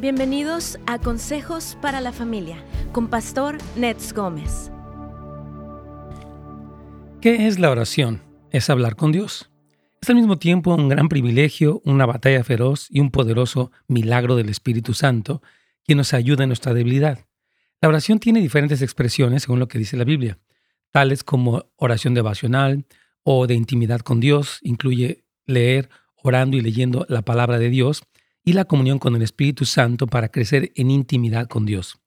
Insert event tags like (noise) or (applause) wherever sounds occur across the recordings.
Bienvenidos a Consejos para la Familia con Pastor Nets Gómez. ¿Qué es la oración? Es hablar con Dios. Es al mismo tiempo un gran privilegio, una batalla feroz y un poderoso milagro del Espíritu Santo, quien nos ayuda en nuestra debilidad. La oración tiene diferentes expresiones según lo que dice la Biblia, tales como oración devocional o de intimidad con Dios, incluye leer, orando y leyendo la palabra de Dios, y la comunión con el Espíritu Santo para crecer en intimidad con Dios.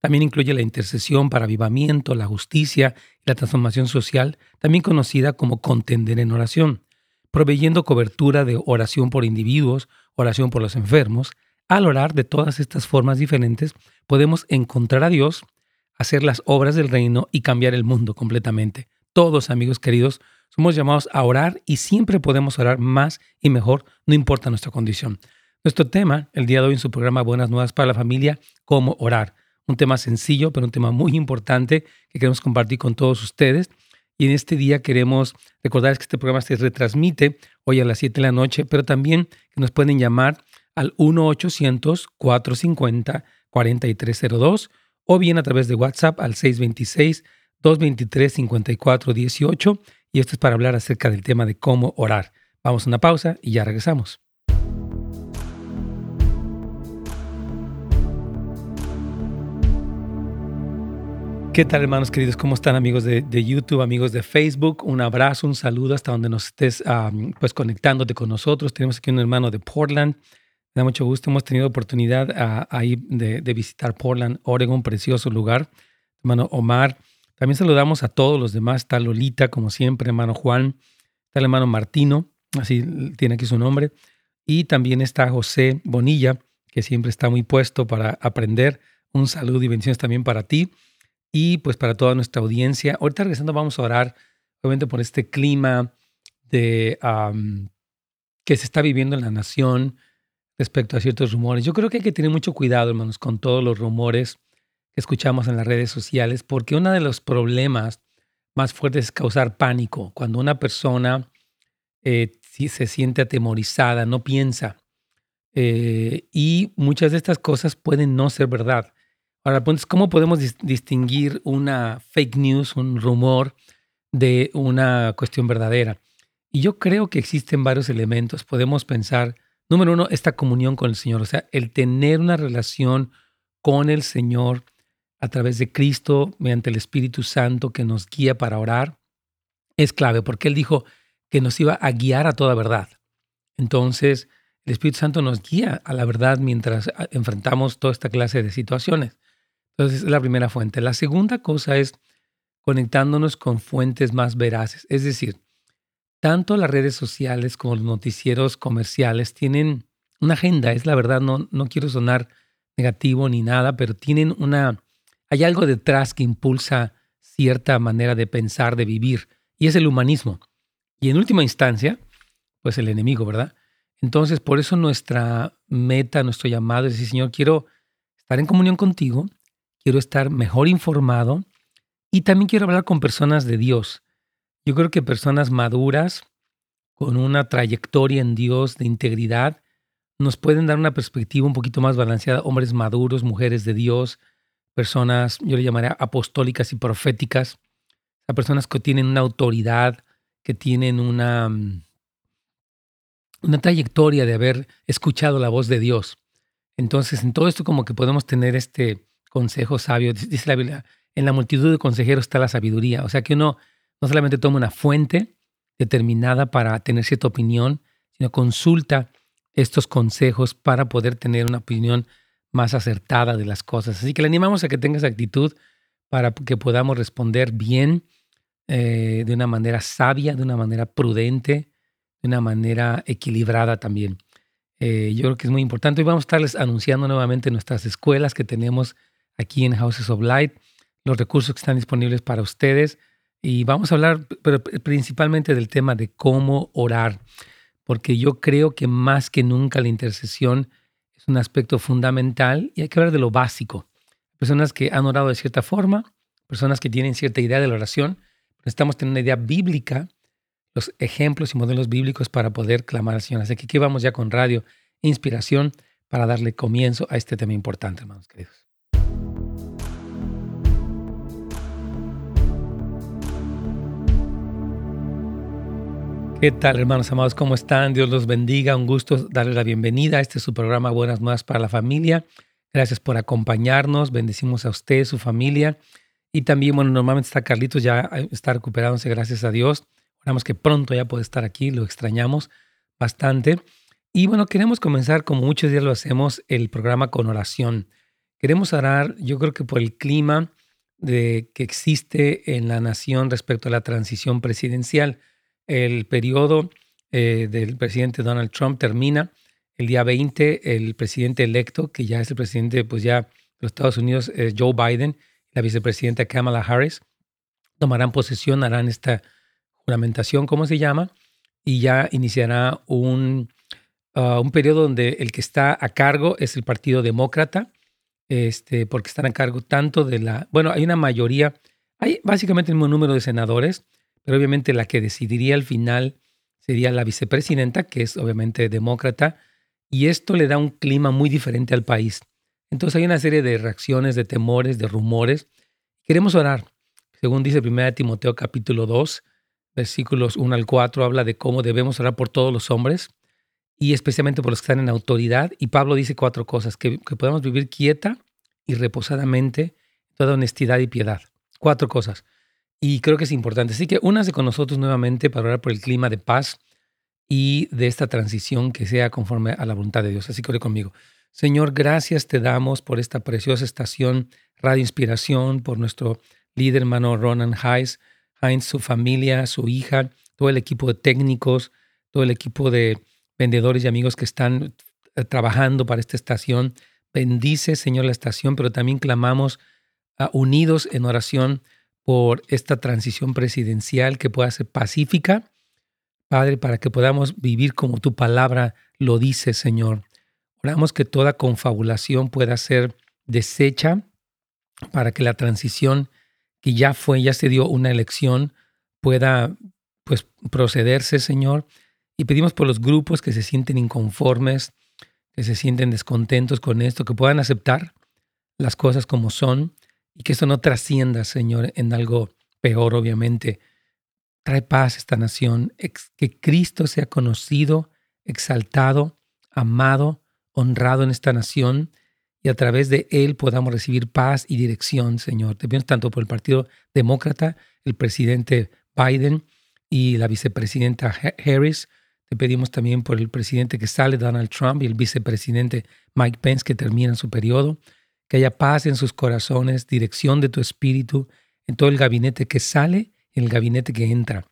También incluye la intercesión para avivamiento, la justicia y la transformación social, también conocida como contender en oración, proveyendo cobertura de oración por individuos, oración por los enfermos. Al orar de todas estas formas diferentes, podemos encontrar a Dios, hacer las obras del reino y cambiar el mundo completamente. Todos, amigos queridos, somos llamados a orar y siempre podemos orar más y mejor, no importa nuestra condición. Nuestro tema el día de hoy en su programa Buenas Nuevas para la Familia, cómo orar. Un tema sencillo, pero un tema muy importante que queremos compartir con todos ustedes. Y en este día queremos recordarles que este programa se retransmite hoy a las 7 de la noche, pero también que nos pueden llamar al 1-800-450-4302 o bien a través de WhatsApp al 626-223-5418. Y esto es para hablar acerca del tema de cómo orar. Vamos a una pausa y ya regresamos. ¿Qué tal hermanos queridos? ¿Cómo están amigos de, YouTube, amigos de Facebook? Un abrazo, un saludo hasta donde nos estés pues conectándote con nosotros. Tenemos aquí un hermano de Portland. Me da mucho gusto. Hemos tenido oportunidad ahí de, visitar Portland, Oregon, precioso lugar. Hermano Omar. También saludamos a todos los demás. Está Lolita, como siempre, hermano Juan. Está el hermano Martino, así tiene aquí su nombre. Y también está José Bonilla, que siempre está muy puesto para aprender. Un saludo y bendiciones también para ti y pues para toda nuestra audiencia. Ahorita regresando vamos a orar, obviamente por este clima de, que se está viviendo en la nación respecto a ciertos rumores. Yo creo que hay que tener mucho cuidado, hermanos, con todos los rumores que escuchamos en las redes sociales, porque uno de los problemas más fuertes es causar pánico. Cuando una persona eh, se siente atemorizada, no piensa. Eh, y muchas de estas cosas pueden no ser verdad. Ahora, pues, ¿cómo podemos distinguir una fake news, un rumor, de una cuestión verdadera? Y yo creo que existen varios elementos. Podemos pensar, número uno, esta comunión con el Señor, o sea, el tener una relación con el Señor a través de Cristo, mediante el Espíritu Santo que nos guía para orar, es clave, porque Él dijo que nos iba a guiar a toda verdad. Entonces, el Espíritu Santo nos guía a la verdad mientras ah, enfrentamos toda esta clase de situaciones. Entonces, es la primera fuente. La segunda cosa es conectándonos con fuentes más veraces. Es decir, tanto las redes sociales como los noticieros comerciales tienen una agenda, es la verdad, no, no quiero sonar negativo ni nada, pero tienen una, hay algo detrás que impulsa cierta manera de pensar, de vivir, y es el humanismo. Y en última instancia, pues el enemigo, ¿verdad? Entonces, por eso nuestra meta, nuestro llamado es decir, Señor, quiero estar en comunión contigo, quiero estar mejor informado y también quiero hablar con personas de Dios. Yo creo que personas maduras, con una trayectoria en Dios de integridad, nos pueden dar una perspectiva un poquito más balanceada, hombres maduros, mujeres de Dios, personas, yo le llamaría apostólicas y proféticas, a personas que tienen una autoridad, que tienen una, mm, una trayectoria de haber escuchado la voz de Dios. Entonces, en todo esto como que podemos tener este, consejo sabio. Dice la Biblia, en la multitud de consejeros está la sabiduría. O sea que uno no solamente toma una fuente determinada para tener cierta opinión, sino consulta estos consejos para poder tener una opinión más acertada de las cosas. Así que le animamos a que tenga esa actitud para que podamos responder bien, eh, de una manera sabia, de una manera prudente, de una manera equilibrada también. Eh, yo creo que es muy importante. Y vamos a estarles anunciando nuevamente nuestras escuelas que tenemos aquí en Houses of Light, los recursos que están disponibles para ustedes. Y vamos a hablar pero principalmente del tema de cómo orar, porque yo creo que más que nunca la intercesión es un aspecto fundamental y hay que hablar de lo básico. Personas que han orado de cierta forma, personas que tienen cierta idea de la oración, necesitamos tener una idea bíblica, los ejemplos y modelos bíblicos para poder clamar al Señor. Así que aquí vamos ya con radio, inspiración para darle comienzo a este tema importante, hermanos queridos. ¿Qué tal, hermanos amados? ¿Cómo están? Dios los bendiga. Un gusto darles la bienvenida este su programa Buenas Nuevas para la Familia. Gracias por acompañarnos. Bendecimos a usted, su familia. Y también, bueno, normalmente está Carlitos, ya está recuperándose, gracias a Dios. Oramos que pronto ya puede estar aquí, lo extrañamos bastante. Y bueno, queremos comenzar, como muchos días lo hacemos, el programa con oración. Queremos orar, yo creo que por el clima de, que existe en la nación respecto a la transición presidencial el periodo eh, del presidente Donald Trump termina el día 20. El presidente electo, que ya es el presidente pues ya de los Estados Unidos, Joe Biden, la vicepresidenta Kamala Harris, tomarán posesión, harán esta juramentación, ¿cómo se llama? Y ya iniciará un, uh, un periodo donde el que está a cargo es el Partido Demócrata, este, porque están a cargo tanto de la, bueno, hay una mayoría, hay básicamente el mismo número de senadores, pero obviamente la que decidiría al final sería la vicepresidenta, que es obviamente demócrata, y esto le da un clima muy diferente al país. Entonces hay una serie de reacciones, de temores, de rumores. Queremos orar. Según dice 1 Timoteo capítulo 2, versículos 1 al 4, habla de cómo debemos orar por todos los hombres y especialmente por los que están en autoridad. Y Pablo dice cuatro cosas, que, que podamos vivir quieta y reposadamente, toda honestidad y piedad. Cuatro cosas. Y creo que es importante. Así que únase con nosotros nuevamente para orar por el clima de paz y de esta transición que sea conforme a la voluntad de Dios. Así que ore conmigo. Señor, gracias te damos por esta preciosa estación Radio Inspiración, por nuestro líder hermano Ronan Hines, Heinz, su familia, su hija, todo el equipo de técnicos, todo el equipo de vendedores y amigos que están eh, trabajando para esta estación. Bendice, Señor, la estación, pero también clamamos ah, unidos en oración por esta transición presidencial que pueda ser pacífica, Padre, para que podamos vivir como tu palabra lo dice, Señor. Oramos que toda confabulación pueda ser deshecha para que la transición que ya fue, ya se dio una elección, pueda pues procederse, Señor. Y pedimos por los grupos que se sienten inconformes, que se sienten descontentos con esto, que puedan aceptar las cosas como son y que esto no trascienda, Señor, en algo peor, obviamente. Trae paz a esta nación, que Cristo sea conocido, exaltado, amado, honrado en esta nación y a través de Él podamos recibir paz y dirección, Señor. Te pido tanto por el Partido Demócrata, el presidente Biden y la vicepresidenta Harris. Te pedimos también por el presidente que sale, Donald Trump, y el vicepresidente Mike Pence, que termina su periodo que haya paz en sus corazones, dirección de tu espíritu en todo el gabinete que sale y el gabinete que entra.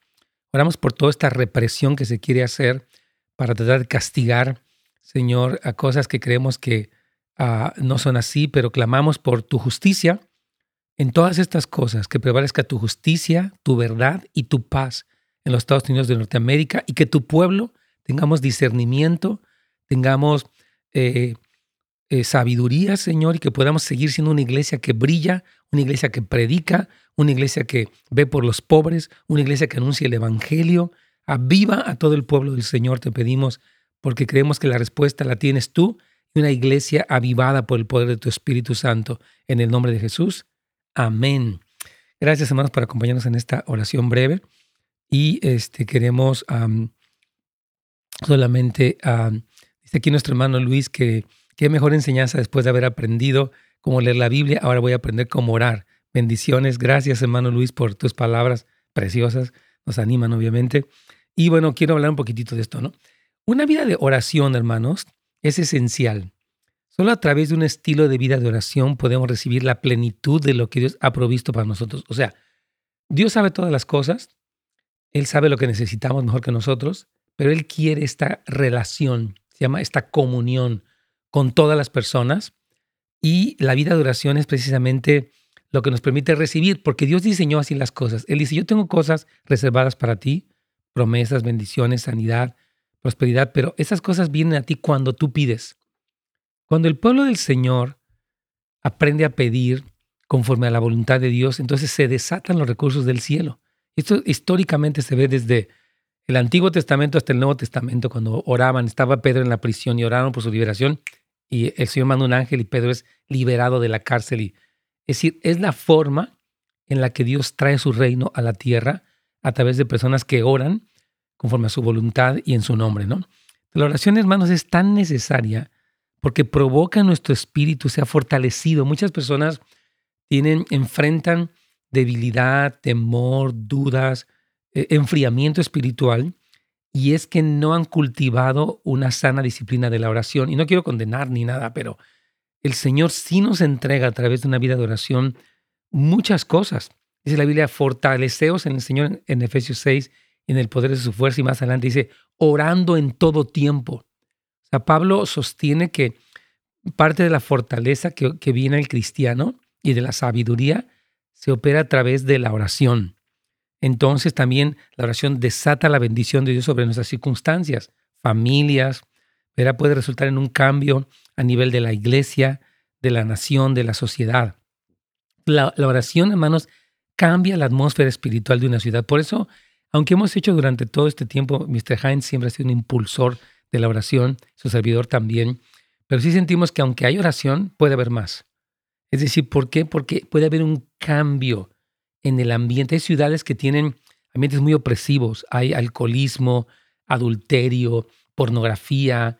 Oramos por toda esta represión que se quiere hacer para tratar de castigar, Señor, a cosas que creemos que ah, no son así, pero clamamos por tu justicia en todas estas cosas, que prevalezca tu justicia, tu verdad y tu paz en los Estados Unidos de Norteamérica y que tu pueblo tengamos discernimiento, tengamos eh, eh, sabiduría, Señor, y que podamos seguir siendo una iglesia que brilla, una iglesia que predica, una iglesia que ve por los pobres, una iglesia que anuncia el Evangelio. Aviva a todo el pueblo del Señor, te pedimos, porque creemos que la respuesta la tienes tú y una iglesia avivada por el poder de tu Espíritu Santo. En el nombre de Jesús. Amén. Gracias, hermanos, por acompañarnos en esta oración breve. Y este, queremos solamente, dice aquí nuestro hermano Luis que Qué mejor enseñanza después de haber aprendido cómo leer la Biblia. Ahora voy a aprender cómo orar. Bendiciones. Gracias, hermano Luis, por tus palabras preciosas. Nos animan, obviamente. Y bueno, quiero hablar un poquitito de esto, ¿no? Una vida de oración, hermanos, es esencial. Solo a través de un estilo de vida de oración podemos recibir la plenitud de lo que Dios ha provisto para nosotros. O sea, Dios sabe todas las cosas, Él sabe lo que necesitamos mejor que nosotros, pero Él quiere esta relación, se llama esta comunión con todas las personas y la vida de oración es precisamente lo que nos permite recibir, porque Dios diseñó así las cosas. Él dice, yo tengo cosas reservadas para ti, promesas, bendiciones, sanidad, prosperidad, pero esas cosas vienen a ti cuando tú pides. Cuando el pueblo del Señor aprende a pedir conforme a la voluntad de Dios, entonces se desatan los recursos del cielo. Esto históricamente se ve desde el Antiguo Testamento hasta el Nuevo Testamento, cuando oraban, estaba Pedro en la prisión y oraron por su liberación, y el Señor manda un ángel y Pedro es liberado de la cárcel. Y, es decir, es la forma en la que Dios trae su reino a la tierra a través de personas que oran conforme a su voluntad y en su nombre, ¿no? La oración, hermanos, es tan necesaria porque provoca nuestro espíritu sea fortalecido. Muchas personas tienen, enfrentan debilidad, temor, dudas, eh, enfriamiento espiritual, y es que no han cultivado una sana disciplina de la oración. Y no quiero condenar ni nada, pero el Señor sí nos entrega a través de una vida de oración muchas cosas. Dice la Biblia, fortaleceos en el Señor en Efesios 6, en el poder de su fuerza, y más adelante dice, orando en todo tiempo. O sea, Pablo sostiene que parte de la fortaleza que, que viene el cristiano y de la sabiduría se opera a través de la oración. Entonces también la oración desata la bendición de Dios sobre nuestras circunstancias, familias, ¿verdad? puede resultar en un cambio a nivel de la iglesia, de la nación, de la sociedad. La, la oración, hermanos, cambia la atmósfera espiritual de una ciudad. Por eso, aunque hemos hecho durante todo este tiempo, Mr. Hines siempre ha sido un impulsor de la oración, su servidor también, pero sí sentimos que aunque hay oración, puede haber más. Es decir, ¿por qué? Porque puede haber un cambio en el ambiente. Hay ciudades que tienen ambientes muy opresivos. Hay alcoholismo, adulterio, pornografía,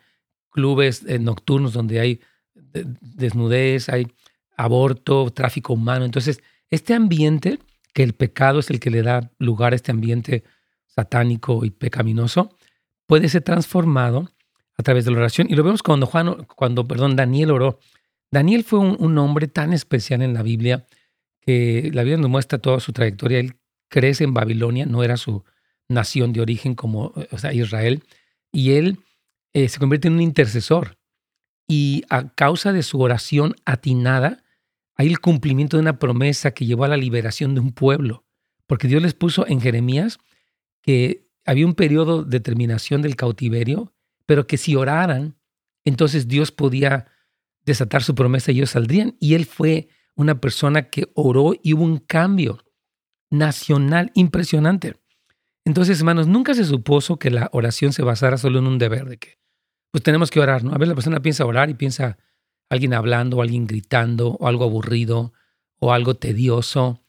clubes eh, nocturnos donde hay desnudez, hay aborto, tráfico humano. Entonces, este ambiente, que el pecado es el que le da lugar a este ambiente satánico y pecaminoso, puede ser transformado a través de la oración. Y lo vemos cuando Juan, cuando, perdón, Daniel oró. Daniel fue un, hombre tan especial en la Biblia la Biblia nos muestra toda su trayectoria. Él crece en Babilonia, no era su nación de origen como sea, Israel, y él eh, se convierte en un intercesor. Y a causa de su oración atinada, hay el cumplimiento de una promesa que llevó a la liberación de un pueblo. Porque Dios les puso en Jeremías que había un periodo de terminación del cautiverio, pero que si oraran, entonces Dios podía desatar su promesa y ellos saldrían. Y él fue una persona que oró y hubo un cambio nacional impresionante. Entonces, hermanos, nunca se supuso que la oración se basara solo en un deber de que, pues tenemos que orar, ¿no? A veces la persona piensa orar y piensa alguien hablando, o alguien gritando, o algo aburrido, o algo tedioso,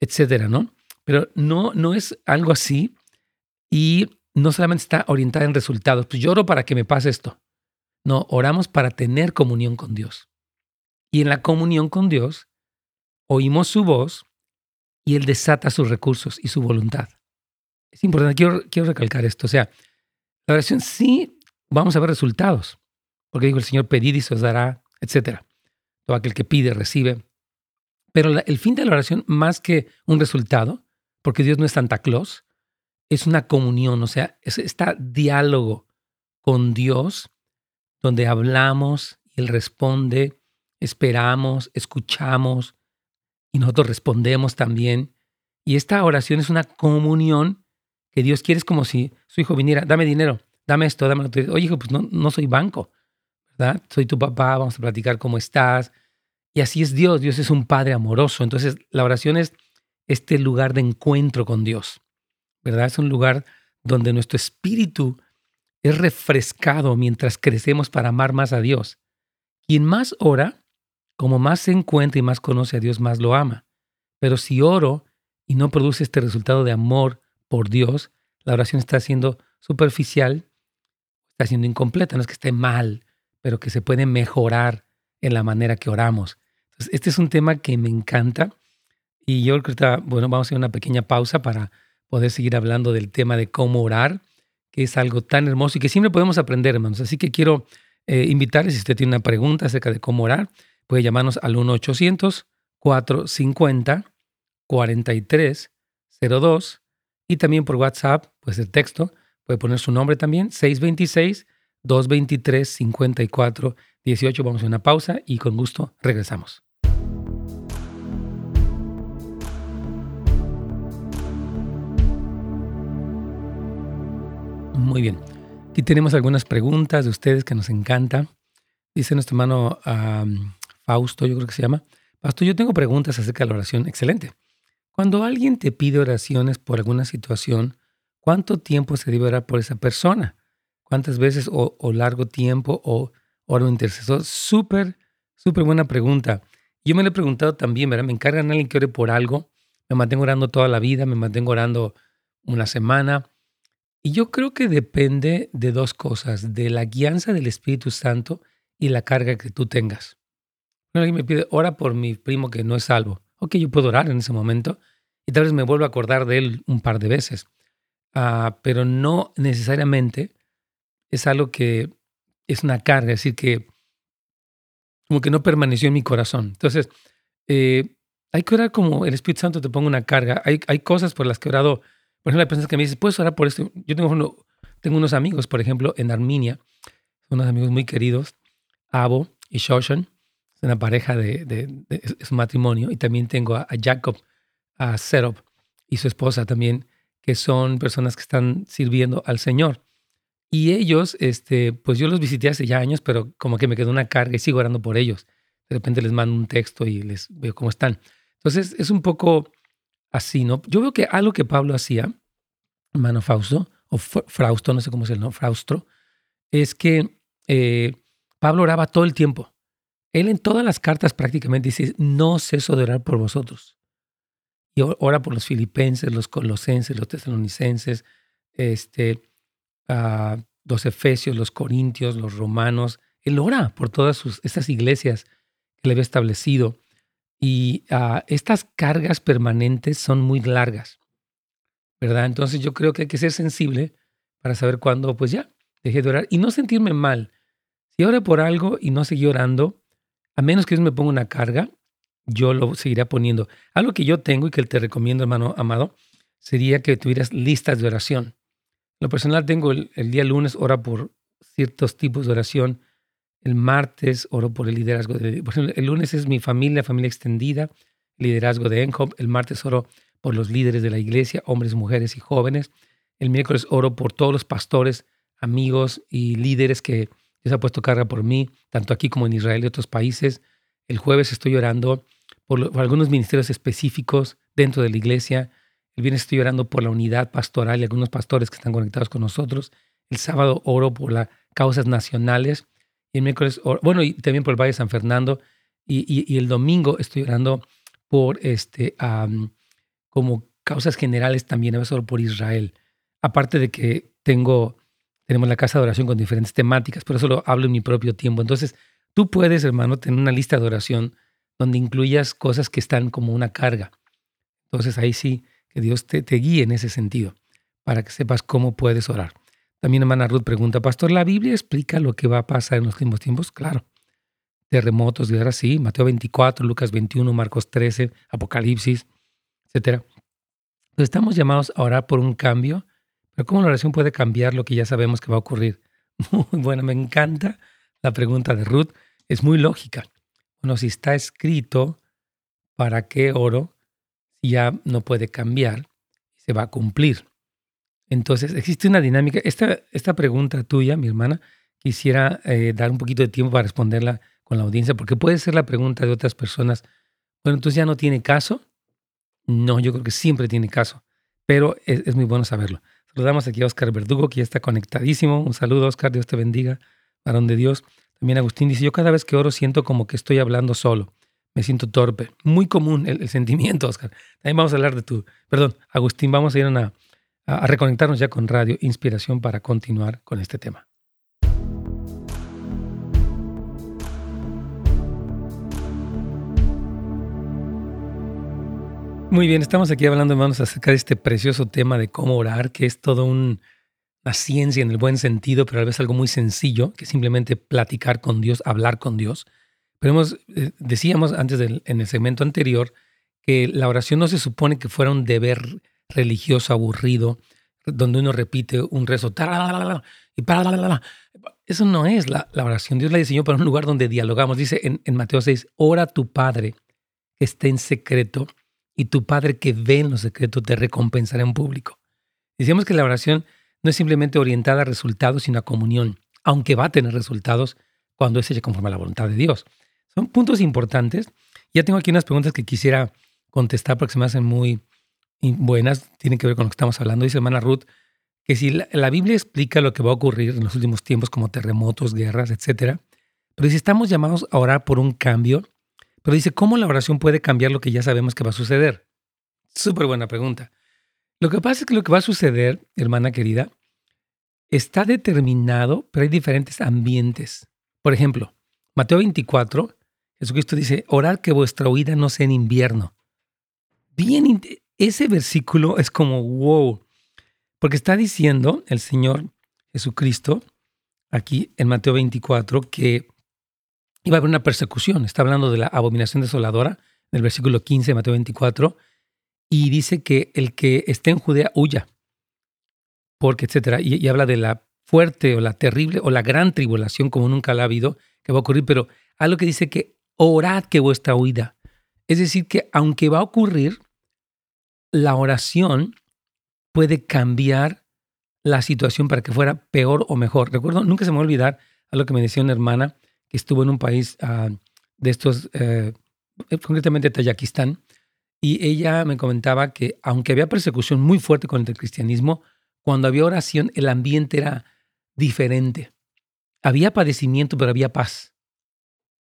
etcétera, ¿no? Pero no, no es algo así y no solamente está orientada en resultados. Pues yo oro para que me pase esto. No, oramos para tener comunión con Dios. Y en la comunión con Dios, oímos su voz y Él desata sus recursos y su voluntad. Es importante, quiero, recalcar esto. O sea, la oración sí vamos a ver resultados, porque dijo el Señor, pedid y se os dará, etc. Todo aquel que pide, recibe. Pero el fin de la oración, más que un resultado, porque Dios no es Santa Claus, es una comunión, o sea, es este diálogo con Dios, donde hablamos y Él responde esperamos, escuchamos y nosotros respondemos también. Y esta oración es una comunión que Dios quiere, es como si su hijo viniera, dame dinero, dame esto, dame lo Oye, hijo, pues no, no soy banco, ¿verdad? Soy tu papá, vamos a platicar cómo estás. Y así es Dios, Dios es un Padre amoroso. Entonces, la oración es este lugar de encuentro con Dios, ¿verdad? Es un lugar donde nuestro espíritu es refrescado mientras crecemos para amar más a Dios. Quien más ora, como más se encuentra y más conoce a Dios, más lo ama. Pero si oro y no produce este resultado de amor por Dios, la oración está siendo superficial, está siendo incompleta. No es que esté mal, pero que se puede mejorar en la manera que oramos. Este es un tema que me encanta y yo creo que, bueno, vamos a hacer una pequeña pausa para poder seguir hablando del tema de cómo orar, que es algo tan hermoso y que siempre podemos aprender, hermanos. Así que quiero eh, invitarles, si usted tiene una pregunta acerca de cómo orar, puede llamarnos al 1-800-450-4302 y también por WhatsApp, pues el texto, puede poner su nombre también, 626-223-5418. Vamos a una pausa y con gusto regresamos. Muy bien. Aquí tenemos algunas preguntas de ustedes que nos encanta. Dice nuestro hermano Fausto, yo creo que se llama. Pastor, yo tengo preguntas acerca de la oración. Excelente. Cuando alguien te pide oraciones por alguna situación, ¿cuánto tiempo se debe orar por esa persona? ¿Cuántas veces o, largo tiempo o, oro intercesor? Súper, súper buena pregunta. Yo me lo he preguntado también, ¿verdad? Me encargan a alguien que ore por algo. Me mantengo orando toda la vida, me mantengo orando una semana. Y yo creo que depende de dos cosas, de la guianza del Espíritu Santo y la carga que tú tengas. Alguien me pide, ora por mi primo que no es salvo. Ok, yo puedo orar en ese momento y tal vez me vuelva a acordar de él un par de veces. Ah, pero no necesariamente es algo que es una carga, es decir, que como que no permaneció en mi corazón. Entonces, eh, hay que orar como el Espíritu Santo te ponga una carga. Hay, hay cosas por las que he orado. Por ejemplo, hay personas que me dicen, ¿puedes orar por esto? Yo tengo, tengo unos amigos, por ejemplo, en Armenia, unos amigos muy queridos, Abo y Shoshan, es una pareja de, de, matrimonio, y también tengo a, Jacob, a Serop y su esposa también, que son personas que están sirviendo al Señor. Y ellos, este, pues yo los visité hace ya años, pero como que me quedó una carga y sigo orando por ellos. De repente les mando un texto y les veo cómo están. Entonces es un poco así, ¿no? Yo veo que algo que Pablo hacía, hermano Fausto, o Frausto, no sé cómo es el nombre, Fraustro, es que eh, Pablo oraba todo el tiempo. Él en todas las cartas prácticamente dice, no ceso de orar por vosotros. Y ora por los filipenses, los colosenses, los tesalonicenses, este, uh, los efesios, los corintios, los romanos. Él ora por todas sus, estas iglesias que le había establecido. Y uh, estas cargas permanentes son muy largas, ¿verdad? Entonces yo creo que hay que ser sensible para saber cuándo, pues ya, dejé de orar y no sentirme mal. Si oré por algo y no seguí orando, a menos que Dios me ponga una carga, yo lo seguiré poniendo. Algo que yo tengo y que te recomiendo, hermano amado, sería que tuvieras listas de oración. Lo personal tengo el, día lunes, ora por ciertos tipos de oración. El martes oro por el liderazgo de... Por ejemplo, el lunes es mi familia, familia extendida, liderazgo de ENHOP. El martes oro por los líderes de la iglesia, hombres, mujeres y jóvenes. El miércoles oro por todos los pastores, amigos y líderes que Dios ha puesto carga por mí, tanto aquí como en Israel y otros países. El jueves estoy orando por, algunos ministerios específicos dentro de la iglesia. El viernes estoy orando por la unidad pastoral y algunos pastores que están conectados con nosotros. El sábado oro por las causas nacionales. Y el miércoles, bueno, y también por el Valle de San Fernando. Y, el domingo estoy orando por este, como causas generales también, a veces oro por Israel. Aparte de que tengo, tenemos la casa de oración con diferentes temáticas, pero eso lo hablo en mi propio tiempo. Entonces, tú puedes, hermano, tener una lista de oración donde incluyas cosas que están como una carga. Entonces, ahí sí que Dios te, guíe en ese sentido, para que sepas cómo puedes orar. También hermana Ruth pregunta, Pastor, ¿la Biblia explica lo que va a pasar en los últimos tiempos? Claro. Terremotos, guerras, sí. Mateo 24, Lucas 21, Marcos 13, Apocalipsis, etc. Entonces estamos llamados a orar por un cambio, pero ¿cómo la oración puede cambiar lo que ya sabemos que va a ocurrir? (laughs) Muy bueno, me encanta la pregunta de Ruth. Es muy lógica. Bueno, si está escrito, ¿para qué oro? ya no puede cambiar, se va a cumplir. Entonces, existe una dinámica. Esta, esta pregunta tuya, mi hermana, quisiera eh, dar un poquito de tiempo para responderla con la audiencia, porque puede ser la pregunta de otras personas. Bueno, entonces ya no tiene caso. No, yo creo que siempre tiene caso, pero es, muy bueno saberlo. Saludamos aquí a Oscar Verdugo, que ya está conectadísimo. Un saludo, Oscar, Dios te bendiga, varón de Dios. También Agustín dice, yo cada vez que oro siento como que estoy hablando solo me siento torpe. Muy común el, sentimiento, Oscar. También vamos a hablar de tu, perdón, Agustín, vamos a ir a, a reconectarnos ya con Radio Inspiración para continuar con este tema. Muy bien, estamos aquí hablando, hermanos, acerca de este precioso tema de cómo orar, que es todo un, una ciencia en el buen sentido, pero a veces algo muy sencillo, que simplemente platicar con Dios, hablar con Dios. Pero eh, decíamos antes en el segmento anterior que la oración no se supone que fuera un deber religioso aburrido, donde uno repite un rezo, y eso no es la, oración. Dios la diseñó para un lugar donde dialogamos. Dice en, en Mateo 6, ora tu Padre que esté en secreto y tu Padre que ve en lo secreto te recompensará en público. Decíamos que la oración no es simplemente orientada a resultados, sino a comunión, aunque va a tener resultados cuando es hecha conforme a la voluntad de Dios. Son puntos importantes. Ya tengo aquí unas preguntas que quisiera contestar porque se me hacen muy buenas, tienen que ver con lo que estamos hablando. Dice hermana Ruth que si la, Biblia explica lo que va a ocurrir en los últimos tiempos como terremotos, guerras, etcétera, Pero dice, estamos llamados a orar por un cambio. Pero dice, ¿cómo la oración puede cambiar lo que ya sabemos que va a suceder? Súper buena pregunta. Lo que pasa es que lo que va a suceder, hermana querida, está determinado, pero hay diferentes ambientes. Por ejemplo, Mateo 24, Jesucristo dice, orad que vuestra huida no sea en invierno. Bien, ese versículo es como wow, porque está diciendo el Señor Jesucristo aquí en Mateo 24 que iba a haber una persecución. Está hablando de la abominación desoladora, en el versículo 15 de Mateo 24, y dice que el que esté en Judea huya, porque etcétera, y, y habla de la fuerte o la terrible o la gran tribulación como nunca la ha habido que va a ocurrir, pero algo que dice que orad que vuestra huida. Es decir, que aunque va a ocurrir, la oración puede cambiar la situación para que fuera peor o mejor. Recuerdo, nunca se me va a olvidar a lo que me decía una hermana que estuvo en un país uh, de estos, uh, concretamente Tayakistán, y ella me comentaba que aunque había persecución muy fuerte contra el cristianismo, cuando había oración el ambiente era diferente. Había padecimiento, pero había paz.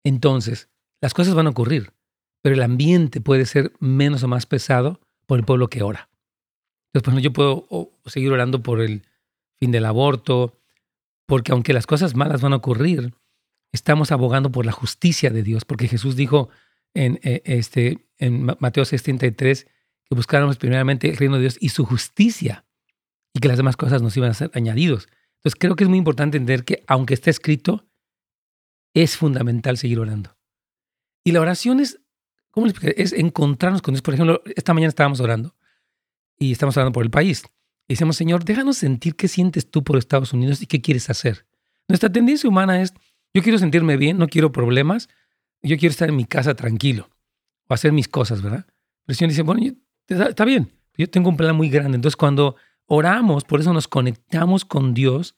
Entonces, las cosas van a ocurrir, pero el ambiente puede ser menos o más pesado por el pueblo que ora. Entonces, yo puedo seguir orando por el fin del aborto, porque aunque las cosas malas van a ocurrir, estamos abogando por la justicia de Dios, porque Jesús dijo en, eh, este, en Mateo 6:33 que buscáramos primeramente el reino de Dios y su justicia, y que las demás cosas nos iban a ser añadidos. Entonces creo que es muy importante entender que aunque esté escrito, es fundamental seguir orando. Y la oración es, ¿cómo les Es encontrarnos con Dios. Por ejemplo, esta mañana estábamos orando y estamos orando por el país. Y decimos, Señor, déjanos sentir qué sientes tú por Estados Unidos y qué quieres hacer. Nuestra tendencia humana es, yo quiero sentirme bien, no quiero problemas, yo quiero estar en mi casa tranquilo o hacer mis cosas, ¿verdad? Pero el Señor dice, bueno, está bien, yo tengo un plan muy grande. Entonces, cuando oramos, por eso nos conectamos con Dios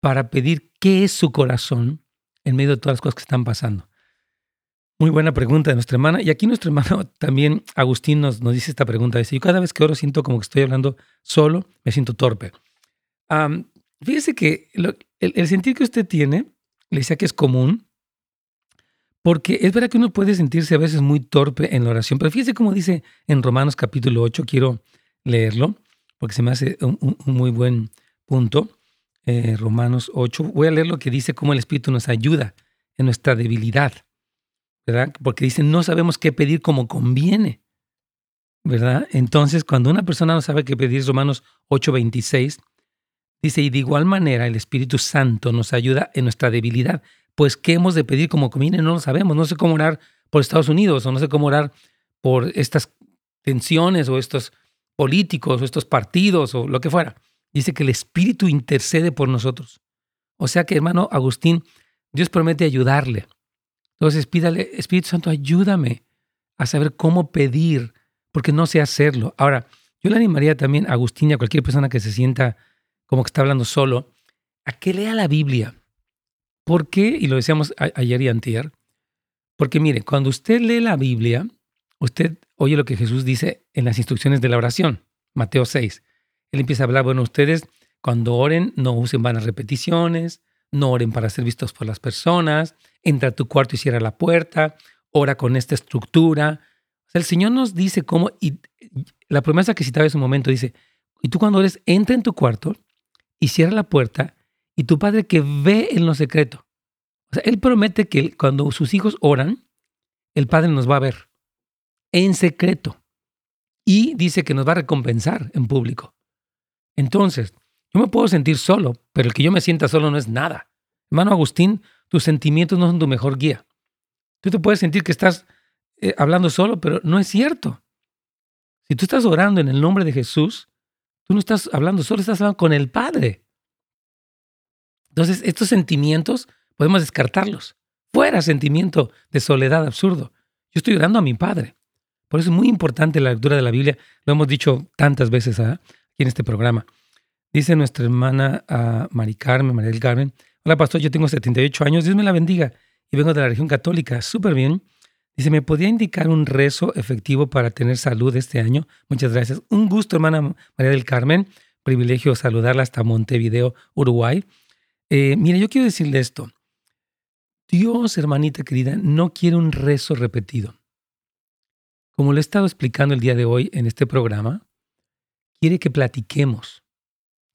para pedir qué es su corazón en medio de todas las cosas que están pasando. Muy buena pregunta de nuestra hermana. Y aquí nuestro hermano (laughs) también, Agustín, nos, nos dice esta pregunta. Dice, yo cada vez que oro siento como que estoy hablando solo, me siento torpe. fíjese que el, sentir que usted tiene, le decía que es común, porque es verdad que uno puede sentirse a veces muy torpe en la oración, pero fíjese cómo dice en Romanos capítulo 8, quiero leerlo, porque se me hace un, muy buen punto. Eh, Romanos 8, voy a leer lo que dice cómo el Espíritu nos ayuda en nuestra debilidad. ¿verdad? Porque dicen, no sabemos qué pedir como conviene, ¿verdad? Entonces, cuando una persona no sabe qué pedir, Romanos 8:26, dice, y de igual manera el Espíritu Santo nos ayuda en nuestra debilidad, pues qué hemos de pedir como conviene, no lo sabemos, no sé cómo orar por Estados Unidos o no sé cómo orar por estas tensiones o estos políticos o estos partidos o lo que fuera. Dice que el Espíritu intercede por nosotros. O sea que, hermano Agustín, Dios promete ayudarle. Entonces pídale, Espíritu Santo, ayúdame a saber cómo pedir, porque no sé hacerlo. Ahora, yo le animaría también a Agustín y a cualquier persona que se sienta como que está hablando solo, a que lea la Biblia. ¿Por qué? Y lo decíamos ayer y antier. Porque mire, cuando usted lee la Biblia, usted oye lo que Jesús dice en las instrucciones de la oración, Mateo 6. Él empieza a hablar, bueno, ustedes cuando oren no usen vanas repeticiones, no oren para ser vistos por las personas, entra a tu cuarto y cierra la puerta, ora con esta estructura. el Señor nos dice cómo, y la promesa que citaba en su momento dice, y tú cuando ores, entra en tu cuarto y cierra la puerta, y tu Padre que ve en lo secreto. O sea, Él promete que cuando sus hijos oran, el Padre nos va a ver en secreto. Y dice que nos va a recompensar en público. Entonces, yo me puedo sentir solo, pero el que yo me sienta solo no es nada. Hermano Agustín, tus sentimientos no son tu mejor guía. Tú te puedes sentir que estás eh, hablando solo, pero no es cierto. Si tú estás orando en el nombre de Jesús, tú no estás hablando solo, estás hablando con el Padre. Entonces, estos sentimientos podemos descartarlos. Fuera sentimiento de soledad absurdo. Yo estoy orando a mi Padre. Por eso es muy importante la lectura de la Biblia. Lo hemos dicho tantas veces ¿ah? aquí en este programa. Dice nuestra hermana uh, Mari Carmen, María del Carmen. Hola, pastor, yo tengo 78 años, Dios me la bendiga. Y vengo de la región católica, súper bien. Dice, ¿me podría indicar un rezo efectivo para tener salud este año? Muchas gracias. Un gusto, hermana María del Carmen. Privilegio saludarla hasta Montevideo, Uruguay. Eh, mire, yo quiero decirle esto. Dios, hermanita querida, no quiere un rezo repetido. Como lo he estado explicando el día de hoy en este programa, quiere que platiquemos.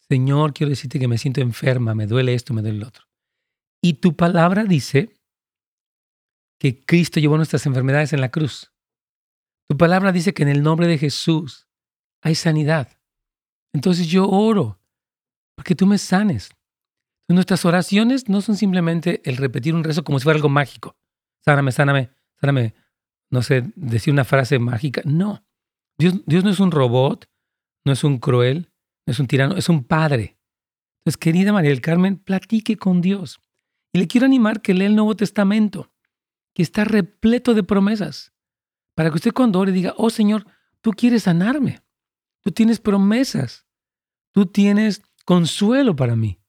Señor, quiero decirte que me siento enferma, me duele esto, me duele el otro. Y tu palabra dice que Cristo llevó nuestras enfermedades en la cruz. Tu palabra dice que en el nombre de Jesús hay sanidad. Entonces yo oro para que tú me sanes. Nuestras oraciones no son simplemente el repetir un rezo como si fuera algo mágico. Sáname, sáname, sáname. No sé, decir una frase mágica. No. Dios, Dios no es un robot, no es un cruel, no es un tirano, es un padre. Entonces, querida María del Carmen, platique con Dios. Y le quiero animar que lea el Nuevo Testamento, que está repleto de promesas, para que usted cuando ore diga, oh Señor, tú quieres sanarme, tú tienes promesas, tú tienes consuelo para mí.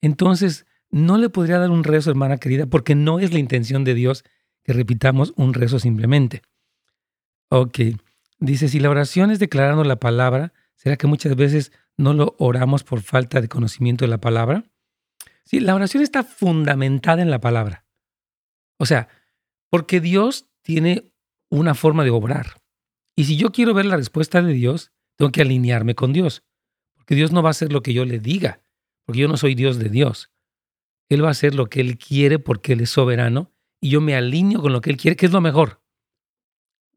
Entonces, no le podría dar un rezo, hermana querida, porque no es la intención de Dios que repitamos un rezo simplemente. Ok, dice, si la oración es declarando la palabra, ¿será que muchas veces no lo oramos por falta de conocimiento de la palabra? Sí, la oración está fundamentada en la palabra. O sea, porque Dios tiene una forma de obrar. Y si yo quiero ver la respuesta de Dios, tengo que alinearme con Dios. Porque Dios no va a hacer lo que yo le diga porque yo no soy Dios de Dios. Él va a hacer lo que Él quiere porque Él es soberano y yo me alineo con lo que Él quiere, que es lo mejor.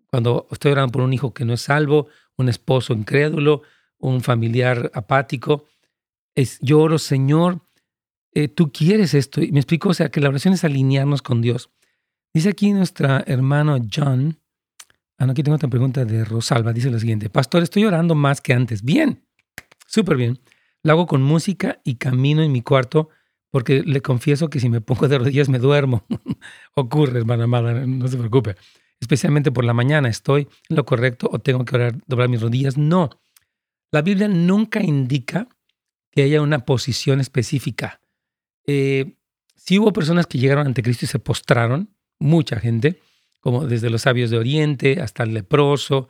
Cuando estoy orando por un hijo que no es salvo, un esposo incrédulo, un familiar apático, es, yo oro, Señor, eh, tú quieres esto. Y me explico, o sea, que la oración es alinearnos con Dios. Dice aquí nuestra hermano John, ah, no, aquí tengo otra pregunta de Rosalba, dice lo siguiente, Pastor, estoy orando más que antes. Bien, súper bien. Lo hago con música y camino en mi cuarto porque le confieso que si me pongo de rodillas me duermo. (laughs) Ocurre, hermana amada, no se preocupe. Especialmente por la mañana, ¿estoy en lo correcto o tengo que doblar mis rodillas? No. La Biblia nunca indica que haya una posición específica. Eh, si hubo personas que llegaron ante Cristo y se postraron, mucha gente, como desde los sabios de Oriente hasta el leproso,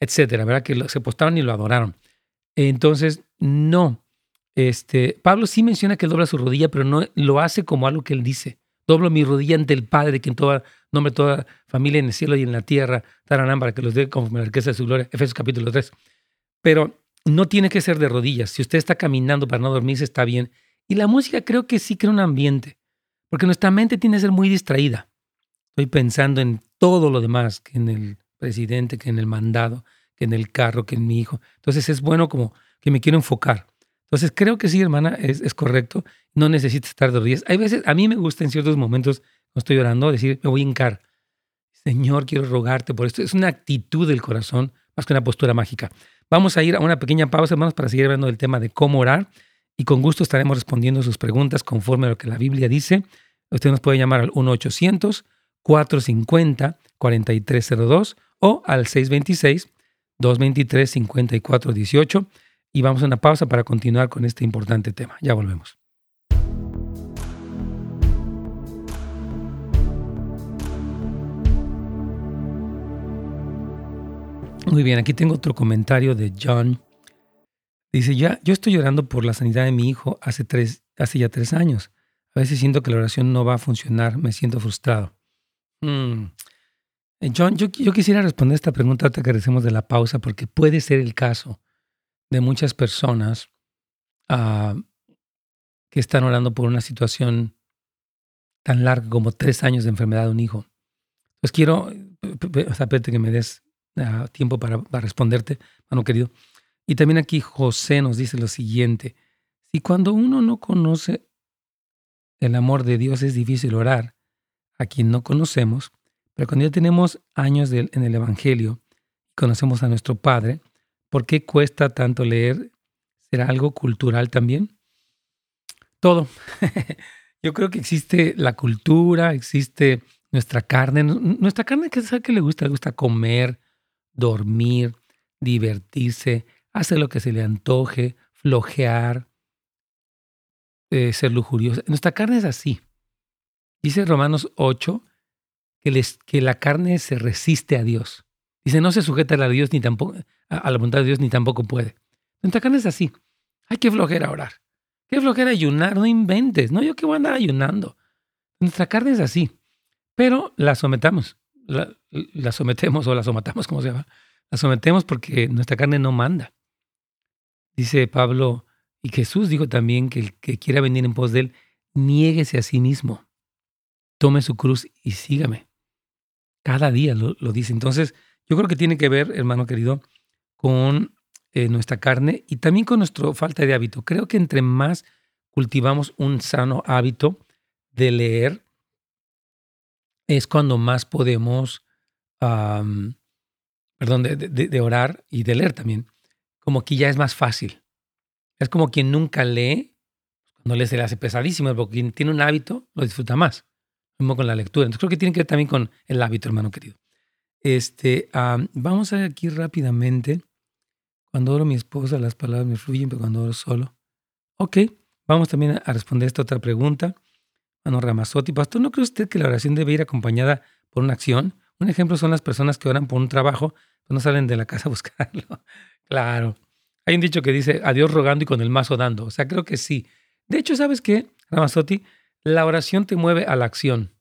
etcétera, ¿verdad? Que se postraron y lo adoraron. Entonces, no, este, Pablo sí menciona que dobla su rodilla, pero no lo hace como algo que él dice. Doblo mi rodilla ante el Padre, que en toda nombre toda familia en el cielo y en la tierra, taranán, para que los dé conforme la riqueza de su gloria. Efesios capítulo 3. Pero no tiene que ser de rodillas. Si usted está caminando para no dormirse, está bien. Y la música creo que sí crea un ambiente, porque nuestra mente tiene que ser muy distraída. Estoy pensando en todo lo demás, que en el presidente, que en el mandado, que en el carro, que en mi hijo. Entonces es bueno como que me quiero enfocar. Entonces, creo que sí, hermana, es, correcto. No necesitas estar de rodillas. Hay veces, a mí me gusta en ciertos momentos, cuando estoy orando, decir, me voy a hincar. Señor, quiero rogarte por esto. Es una actitud del corazón más que una postura mágica. Vamos a ir a una pequeña pausa, hermanos, para seguir hablando del tema de cómo orar. Y con gusto estaremos respondiendo sus preguntas conforme a lo que la Biblia dice. Usted nos puede llamar al 1-800-450-4302 o al 626-223-5418 y vamos a una pausa para continuar con este importante tema. Ya volvemos. Muy bien, aquí tengo otro comentario de John. Dice, ya, yo estoy llorando por la sanidad de mi hijo hace, tres, hace ya tres años. A veces siento que la oración no va a funcionar, me siento frustrado. Hmm. Eh, John, yo, quisiera responder esta pregunta hasta que recemos de la pausa, porque puede ser el caso de muchas personas ah, que están orando por una situación tan larga como tres años de enfermedad de un hijo. Pues quiero, o que me des ah, tiempo para, para, responderte, hermano querido. Y también aquí José nos dice lo siguiente, si cuando uno no conoce el amor de Dios es difícil orar a quien no conocemos, pero cuando ya tenemos años en el Evangelio y conocemos a nuestro Padre, ¿Por qué cuesta tanto leer? ¿Será algo cultural también? Todo. (laughs) Yo creo que existe la cultura, existe nuestra carne. Nuestra carne, ¿qué es que le gusta? Le gusta comer, dormir, divertirse, hacer lo que se le antoje, flojear, eh, ser lujuriosa. Nuestra carne es así. Dice Romanos 8 que, que la carne se resiste a Dios. Dice, no se sujeta a Dios ni tampoco, a la voluntad de Dios ni tampoco puede. Nuestra carne es así. Hay que flojera orar. Qué flojera ayunar, no inventes. No, yo que voy a andar ayunando. Nuestra carne es así, pero la sometamos, la, la sometemos o la somatamos, como se llama. La sometemos porque nuestra carne no manda. Dice Pablo, y Jesús dijo también que el que quiera venir en pos de él, niéguese a sí mismo, tome su cruz y sígame. Cada día lo, dice. Entonces, yo creo que tiene que ver, hermano querido, con eh, nuestra carne y también con nuestra falta de hábito. Creo que entre más cultivamos un sano hábito de leer, es cuando más podemos, perdón, de, orar y de leer también. Como que ya es más fácil. Es como quien nunca lee, cuando lee se le hace pesadísimo, porque quien tiene un hábito lo disfruta más. Mismo con la lectura. Entonces creo que tiene que ver también con el hábito, hermano querido. Este, vamos a ver aquí rápidamente. Cuando oro mi esposa, las palabras me fluyen, pero cuando oro solo. Ok, vamos también a responder esta otra pregunta. Mano Ramazotti, pastor, ¿no cree usted que la oración debe ir acompañada por una acción? Un ejemplo son las personas que oran por un trabajo, pero no salen de la casa a buscarlo. (laughs) claro. Hay un dicho que dice, a Dios rogando y con el mazo dando. O sea, creo que sí. De hecho, ¿sabes qué, Ramazotti? La oración te mueve a la acción,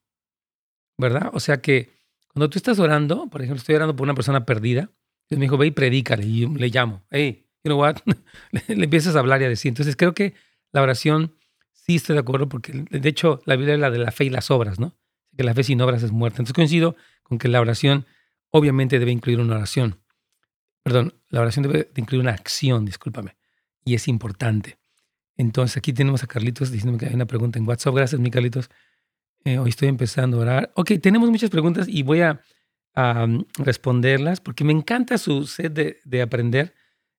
¿verdad? O sea que cuando tú estás orando, por ejemplo, estoy orando por una persona perdida, me dijo, ve y predícale, y le llamo, hey, you know what? (laughs) le, empiezas a hablar y a decir. Entonces creo que la oración, sí estoy de acuerdo, porque de hecho la Biblia es la de la fe y las obras, ¿no? Que la fe sin obras es muerta. Entonces coincido con que la oración obviamente debe incluir una oración. Perdón, la oración debe incluir una acción, discúlpame. Y es importante. Entonces aquí tenemos a Carlitos diciéndome que hay una pregunta en WhatsApp. Gracias, mi Carlitos. Eh, hoy estoy empezando a orar. Ok, tenemos muchas preguntas y voy a, responderlas porque me encanta su sed de, aprender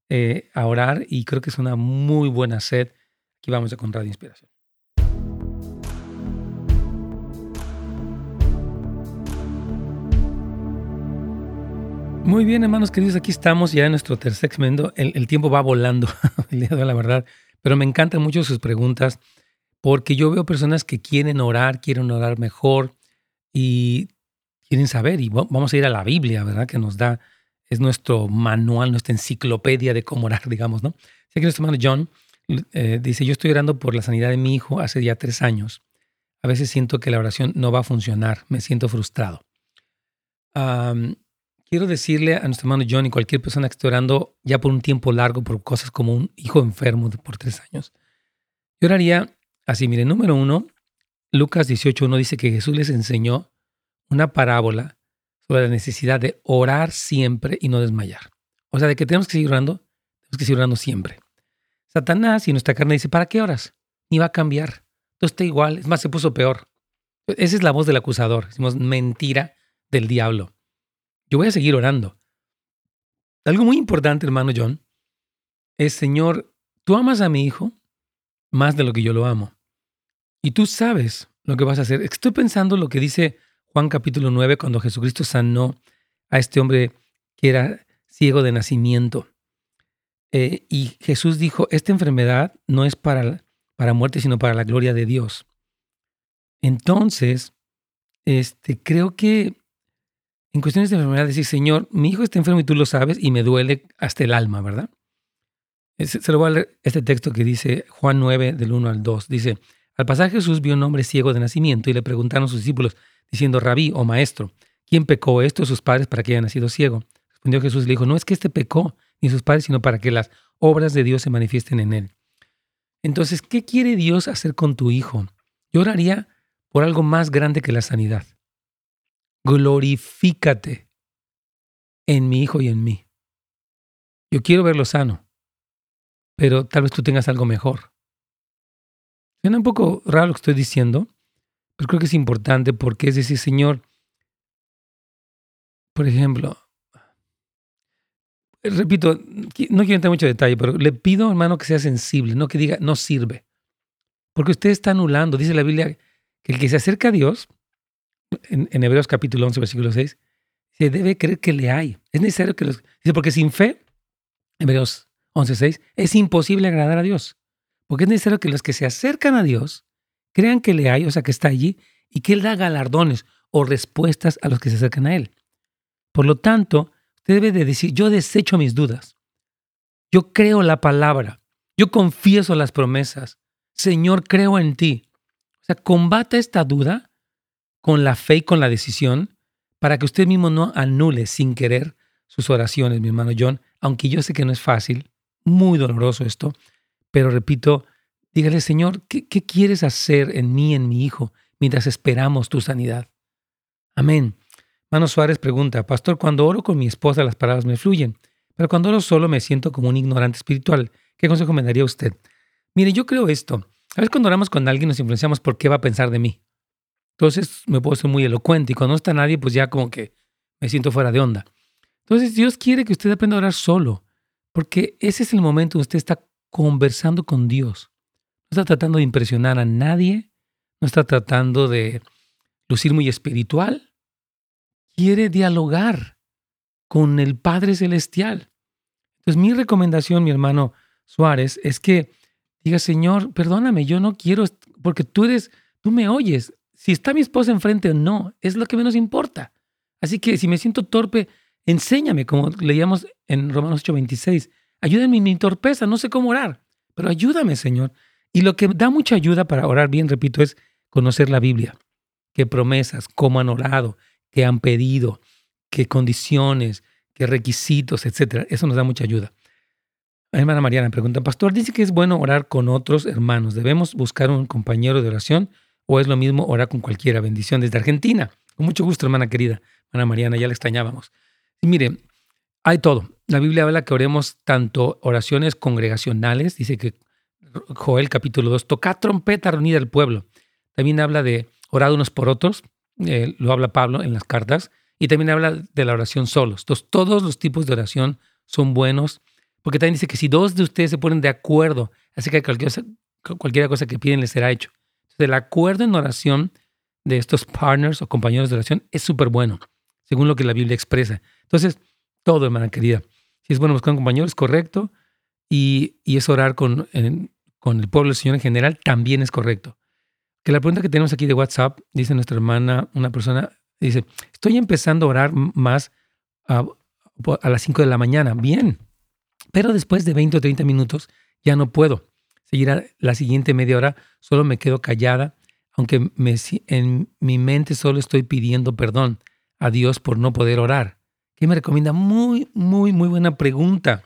eh, a orar y creo que es una muy buena sed. Aquí vamos a encontrar Inspiración. Muy bien, hermanos queridos, aquí estamos ya en nuestro tercer segmento. El, tiempo va volando, (laughs) la verdad, pero me encantan mucho sus preguntas porque yo veo personas que quieren orar, quieren orar mejor y quieren saber. Y vamos a ir a la Biblia, ¿verdad? Que nos da, es nuestro manual, nuestra enciclopedia de cómo orar, (laughs) digamos, ¿no? Así que nuestro hermano John eh, dice: Yo estoy orando por la sanidad de mi hijo hace ya tres años. A veces siento que la oración no va a funcionar, me siento frustrado quiero decirle a nuestro hermano John y cualquier persona que esté orando ya por un tiempo largo por cosas como un hijo enfermo por tres años, yo oraría así, mire, número uno, Lucas 18.1 dice que Jesús les enseñó una parábola sobre la necesidad de orar siempre y no desmayar. O sea, de que tenemos que seguir orando, tenemos que seguir orando siempre. Satanás y nuestra carne dice, ¿para qué oras? Ni va a cambiar. Todo está igual, es más, se puso peor. Esa es la voz del acusador, decimos mentira del diablo. Yo voy a seguir orando. Algo muy importante, hermano John, es, Señor, tú amas a mi hijo más de lo que yo lo amo. Y tú sabes lo que vas a hacer. Estoy pensando lo que dice Juan capítulo 9 cuando Jesucristo sanó a este hombre que era ciego de nacimiento. Eh, y Jesús dijo, esta enfermedad no es para, para muerte, sino para la gloria de Dios. Entonces, este, creo que en cuestiones de enfermedad, decir, Señor, mi hijo está enfermo y tú lo sabes y me duele hasta el alma, ¿verdad? Se lo voy a leer este texto que dice Juan 9, del 1 al 2. Dice, al pasar Jesús vio un hombre ciego de nacimiento y le preguntaron a sus discípulos, diciendo, Rabí o maestro, ¿quién pecó esto sus padres para que haya nacido ciego? Respondió Jesús y le dijo, no es que este pecó ni sus padres, sino para que las obras de Dios se manifiesten en él. Entonces, ¿qué quiere Dios hacer con tu hijo? Yo oraría por algo más grande que la sanidad glorifícate en mi hijo y en mí. Yo quiero verlo sano, pero tal vez tú tengas algo mejor. Suena un poco raro lo que estoy diciendo, pero creo que es importante porque es decir, Señor, por ejemplo, repito, no quiero entrar mucho detalle, pero le pido, hermano, que sea sensible, no que diga, no sirve. Porque usted está anulando, dice la Biblia, que el que se acerca a Dios en, Hebreos capítulo 11, versículo 6, se debe creer que le hay. Es necesario que los... Dice, porque sin fe, Hebreos 11, 6, es imposible agradar a Dios. Porque es necesario que los que se acercan a Dios crean que le hay, o sea, que está allí, y que Él da galardones o respuestas a los que se acercan a Él. Por lo tanto, usted debe de decir, yo desecho mis dudas. Yo creo la palabra. Yo confieso las promesas. Señor, creo en ti. O sea, combata esta duda con la fe y con la decisión para que usted mismo no anule sin querer sus oraciones, mi hermano John, aunque yo sé que no es fácil, muy doloroso esto, pero repito, dígale, Señor, ¿qué, quieres hacer en mí, en mi hijo, mientras esperamos tu sanidad? Amén. Mano Suárez pregunta, Pastor, cuando oro con mi esposa las palabras me fluyen, pero cuando oro solo me siento como un ignorante espiritual. ¿Qué consejo me daría usted? Mire, yo creo esto. A veces cuando oramos con alguien nos influenciamos por qué va a pensar de mí. Entonces me puedo ser muy elocuente y cuando no está nadie, pues ya como que me siento fuera de onda. Entonces Dios quiere que usted aprenda a orar solo, porque ese es el momento en que usted está conversando con Dios. No está tratando de impresionar a nadie, no está tratando de lucir muy espiritual. Quiere dialogar con el Padre Celestial. Entonces mi recomendación, mi hermano Suárez, es que diga, Señor, perdóname, yo no quiero, porque tú eres, tú me oyes. Si está mi esposa enfrente o no, es lo que menos importa. Así que si me siento torpe, enséñame, como leíamos en Romanos 8:26. Ayúdame en mi torpeza, no sé cómo orar, pero ayúdame, Señor. Y lo que da mucha ayuda para orar bien, repito, es conocer la Biblia. Qué promesas, cómo han orado, qué han pedido, qué condiciones, qué requisitos, etcétera. Eso nos da mucha ayuda. hermana Mariana pregunta, Pastor, dice que es bueno orar con otros hermanos. ¿Debemos buscar un compañero de oración o es lo mismo orar con cualquiera? Bendición desde Argentina. Con mucho gusto, hermana querida. Hermana Mariana, ya la extrañábamos. Y mire, hay todo. La Biblia habla que oremos tanto oraciones congregacionales, dice que Joel capítulo 2, toca trompeta reunida al pueblo. También habla de orar unos por otros, eh, lo habla Pablo en las cartas, y también habla de la oración solos. Entonces, todos los tipos de oración son buenos, porque también dice que si dos de ustedes se ponen de acuerdo acerca de cualquier, cualquier cosa que piden, les será hecho. El acuerdo en oración de estos partners o compañeros de oración es súper bueno, según lo que la Biblia expresa. Entonces, todo, hermana querida. Si es bueno buscar un compañero, es correcto. Y, y es orar con, con el pueblo del Señor en general, también es correcto. Que la pregunta que tenemos aquí de WhatsApp, dice nuestra hermana, una persona, dice, estoy empezando a orar más a, a las 5 de la mañana. Bien, pero después de 20 o 30 minutos ya no puedo. Seguir la siguiente media hora, solo me quedo callada, aunque me, en mi mente solo estoy pidiendo perdón a Dios por no poder orar. ¿Qué me recomienda? Muy, muy, muy buena pregunta.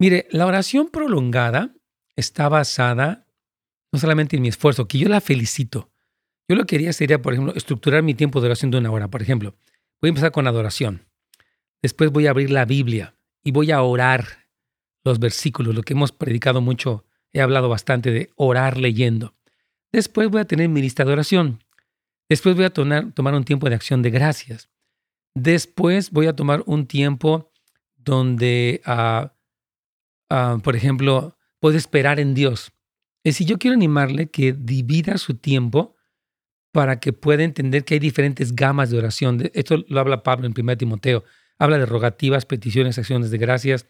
Mire, la oración prolongada está basada no solamente en mi esfuerzo, que yo la felicito. Yo lo que quería sería, por ejemplo, estructurar mi tiempo de oración de una hora. Por ejemplo, voy a empezar con adoración. Después voy a abrir la Biblia y voy a orar los versículos, lo que hemos predicado mucho, he hablado bastante de orar leyendo. Después voy a tener mi lista de oración. Después voy a tomar, tomar un tiempo de acción de gracias. Después voy a tomar un tiempo donde, uh, uh, por ejemplo, puedo esperar en Dios. Es decir, yo quiero animarle que divida su tiempo para que pueda entender que hay diferentes gamas de oración. Esto lo habla Pablo en 1 Timoteo. Habla de rogativas, peticiones, acciones de gracias,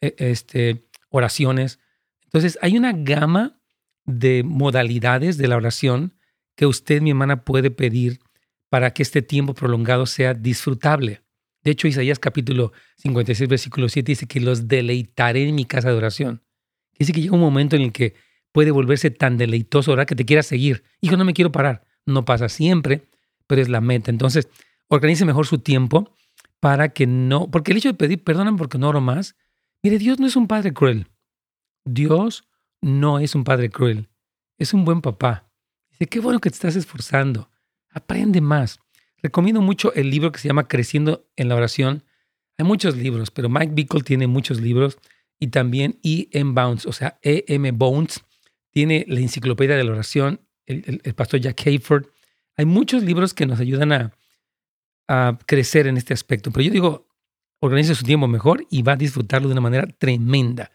e, este, oraciones. Entonces, hay una gama de modalidades de la oración que usted, mi hermana, puede pedir para que este tiempo prolongado sea disfrutable. De hecho, Isaías capítulo 56, versículo 7 dice que los deleitaré en mi casa de oración. Dice que llega un momento en el que puede volverse tan deleitoso orar que te quiera seguir. Hijo, no me quiero parar. No pasa siempre, pero es la meta. Entonces, organice mejor su tiempo para que no, porque el hecho de pedir, perdóname porque no oro más, mire, Dios no es un padre cruel. Dios no es un padre cruel. Es un buen papá. Dice, qué bueno que te estás esforzando. Aprende más. Recomiendo mucho el libro que se llama Creciendo en la oración. Hay muchos libros, pero Mike Bickle tiene muchos libros y también E.M. Bounds, o sea, E.M. Bounds, tiene la enciclopedia de la oración, el, pastor Jack Hayford. Hay muchos libros que nos ayudan a, a, crecer en este aspecto, pero yo digo, organice su tiempo mejor y va a disfrutarlo de una manera tremenda.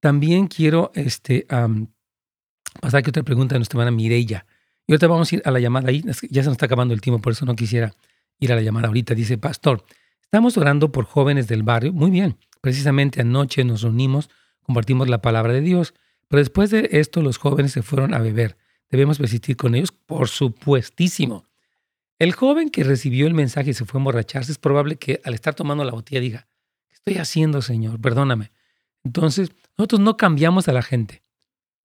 También quiero este, pasar aquí otra pregunta de nuestra hermana Mireya. Y ahorita vamos a ir a la llamada ahí. Ya se nos está acabando el tiempo, por eso no quisiera ir a la llamada ahorita. Dice, Pastor, estamos orando por jóvenes del barrio. Muy bien. Precisamente anoche nos reunimos, compartimos la palabra de Dios. Pero después de esto, los jóvenes se fueron a beber. ¿Debemos persistir con ellos? Por supuestísimo. El joven que recibió el mensaje y se fue a emborracharse, es probable que al estar tomando la botella diga, ¿qué estoy haciendo, Señor? Perdóname. Entonces, nosotros no cambiamos a la gente.